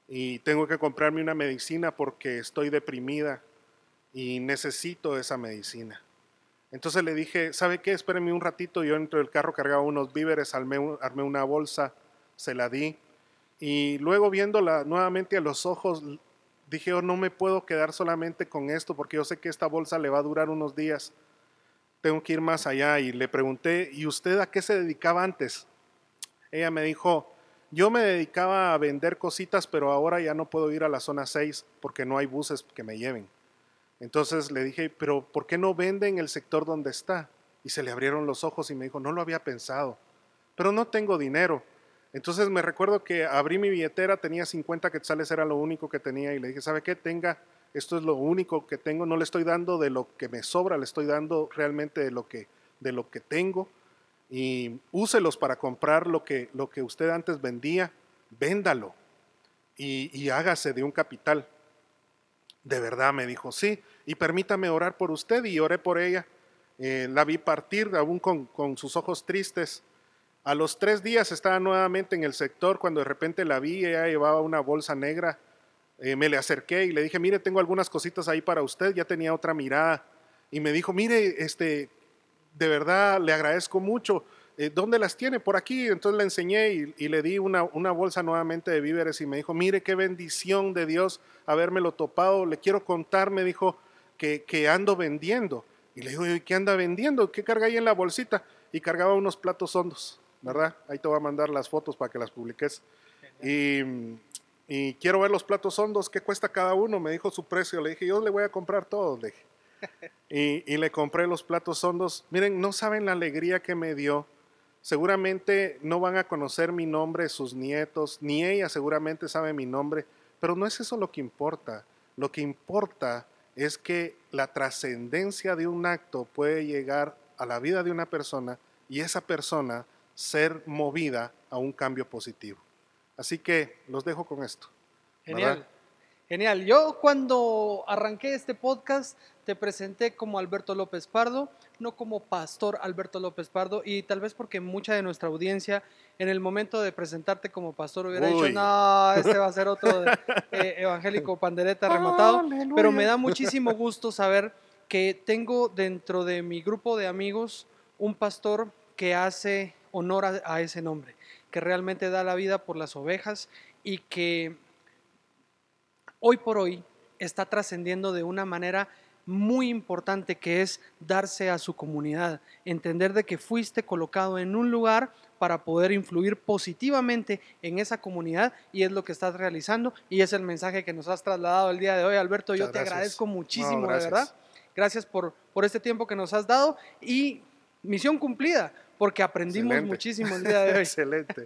Y tengo que comprarme una medicina porque estoy deprimida y necesito esa medicina. Entonces le dije, ¿sabe qué? Espéreme un ratito. Yo dentro del carro cargaba unos víveres, armé, una bolsa, se la di. Y luego viéndola nuevamente a los ojos, dije, oh, no me puedo quedar solamente con esto porque yo sé que esta bolsa le va a durar unos días. Tengo que ir más allá. Y le pregunté, ¿y usted a qué se dedicaba antes? Ella me dijo, yo me dedicaba a vender cositas, pero ahora ya no puedo ir a la zona 6 porque no hay buses que me lleven. Entonces le dije, pero ¿por qué no vende en el sector donde está? Y se le abrieron los ojos y me dijo, no lo había pensado, pero no tengo dinero. Entonces me recuerdo que abrí mi billetera, tenía 50 quetzales, era lo único que tenía, y le dije, ¿sabe qué? Tenga, esto es lo único que tengo, no le estoy dando de lo que me sobra, le estoy dando realmente de lo que, de lo que tengo, y úselos para comprar lo que, lo que usted antes vendía, véndalo y, hágase de un capital. De verdad me dijo, sí, y permítame orar por usted y oré por ella. Eh, la vi partir aún con, sus ojos tristes. A los tres días estaba nuevamente en el sector cuando de repente la vi, ella llevaba una bolsa negra. Eh, me le acerqué y le dije, mire, tengo algunas cositas ahí para usted. Ya tenía otra mirada y me dijo, mire, este, de verdad le agradezco mucho. Eh, ¿dónde las tiene? Por aquí. Entonces le enseñé y, le di una, bolsa nuevamente de víveres y me dijo, mire qué bendición de Dios habérmelo topado. Le quiero contar, me dijo, que, que ando vendiendo. Y le digo, ¿qué anda vendiendo? ¿Qué carga ahí en la bolsita? Y cargaba unos platos hondos, ¿verdad? Ahí te voy a mandar las fotos para que las publiques. Y, y, quiero ver los platos hondos, ¿qué cuesta cada uno? Me dijo su precio. Le dije, yo le voy a comprar todos. Le dije. Y, y le compré los platos hondos. Miren, no saben la alegría que me dio Seguramente no van a conocer mi nombre sus nietos, ni ella seguramente sabe mi nombre, pero no es eso lo que importa. Lo que importa es que la trascendencia de un acto puede llegar a la vida de una persona y esa persona ser movida a un cambio positivo. Así que los dejo con esto. Genial. Genial. Yo cuando arranqué este podcast te presenté como Alberto López Pardo, no como Pastor Alberto López Pardo, y tal vez porque mucha de nuestra audiencia en el momento de presentarte como pastor hubiera dicho, no, este va a ser otro eh, *laughs* evangélico pandereta rematado, pero me da muchísimo gusto saber que tengo dentro de mi grupo de amigos un pastor que hace honor a ese nombre, que realmente da la vida por las ovejas y que hoy por hoy está trascendiendo de una manera muy importante que es darse a su comunidad, entender de que fuiste colocado en un lugar para poder influir positivamente en esa comunidad y es lo que estás realizando y es el mensaje que nos has trasladado el día de hoy, Alberto. yo te agradezco muchísimo, de verdad. Gracias por, por este tiempo que nos has dado y misión cumplida, porque aprendimos muchísimo el día de hoy. *laughs* Excelente.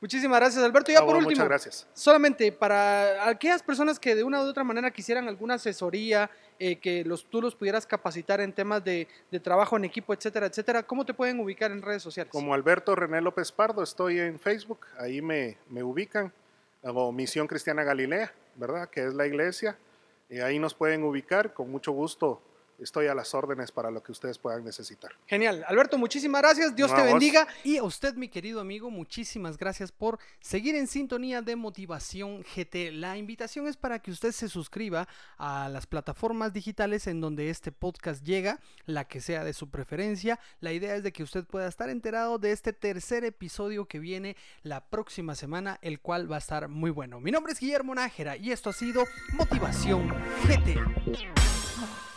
Muchísimas gracias, Alberto. Ya por último, gracias. solamente para aquellas personas que de una u otra manera quisieran alguna asesoría, eh, que los, tú los pudieras capacitar en temas de, trabajo en equipo, etcétera, etcétera, ¿cómo te pueden ubicar en redes sociales? Como Alberto René López Pardo, estoy en Facebook, ahí me, me ubican, o Misión Cristiana Galilea, ¿verdad? Que es la iglesia, y ahí nos pueden ubicar, con mucho gusto estoy a las órdenes para lo que ustedes puedan necesitar. Genial. Alberto, muchísimas gracias. Dios te bendiga. Y a usted, mi querido amigo, muchísimas gracias por seguir en sintonía de Motivación GT. La invitación es para que usted se suscriba a las plataformas digitales en donde este podcast llega, la que sea de su preferencia. La idea es de que usted pueda estar enterado de este tercer episodio que viene la próxima semana, el cual va a estar muy bueno. Mi nombre es Guillermo Nájera y esto ha sido Motivación GT.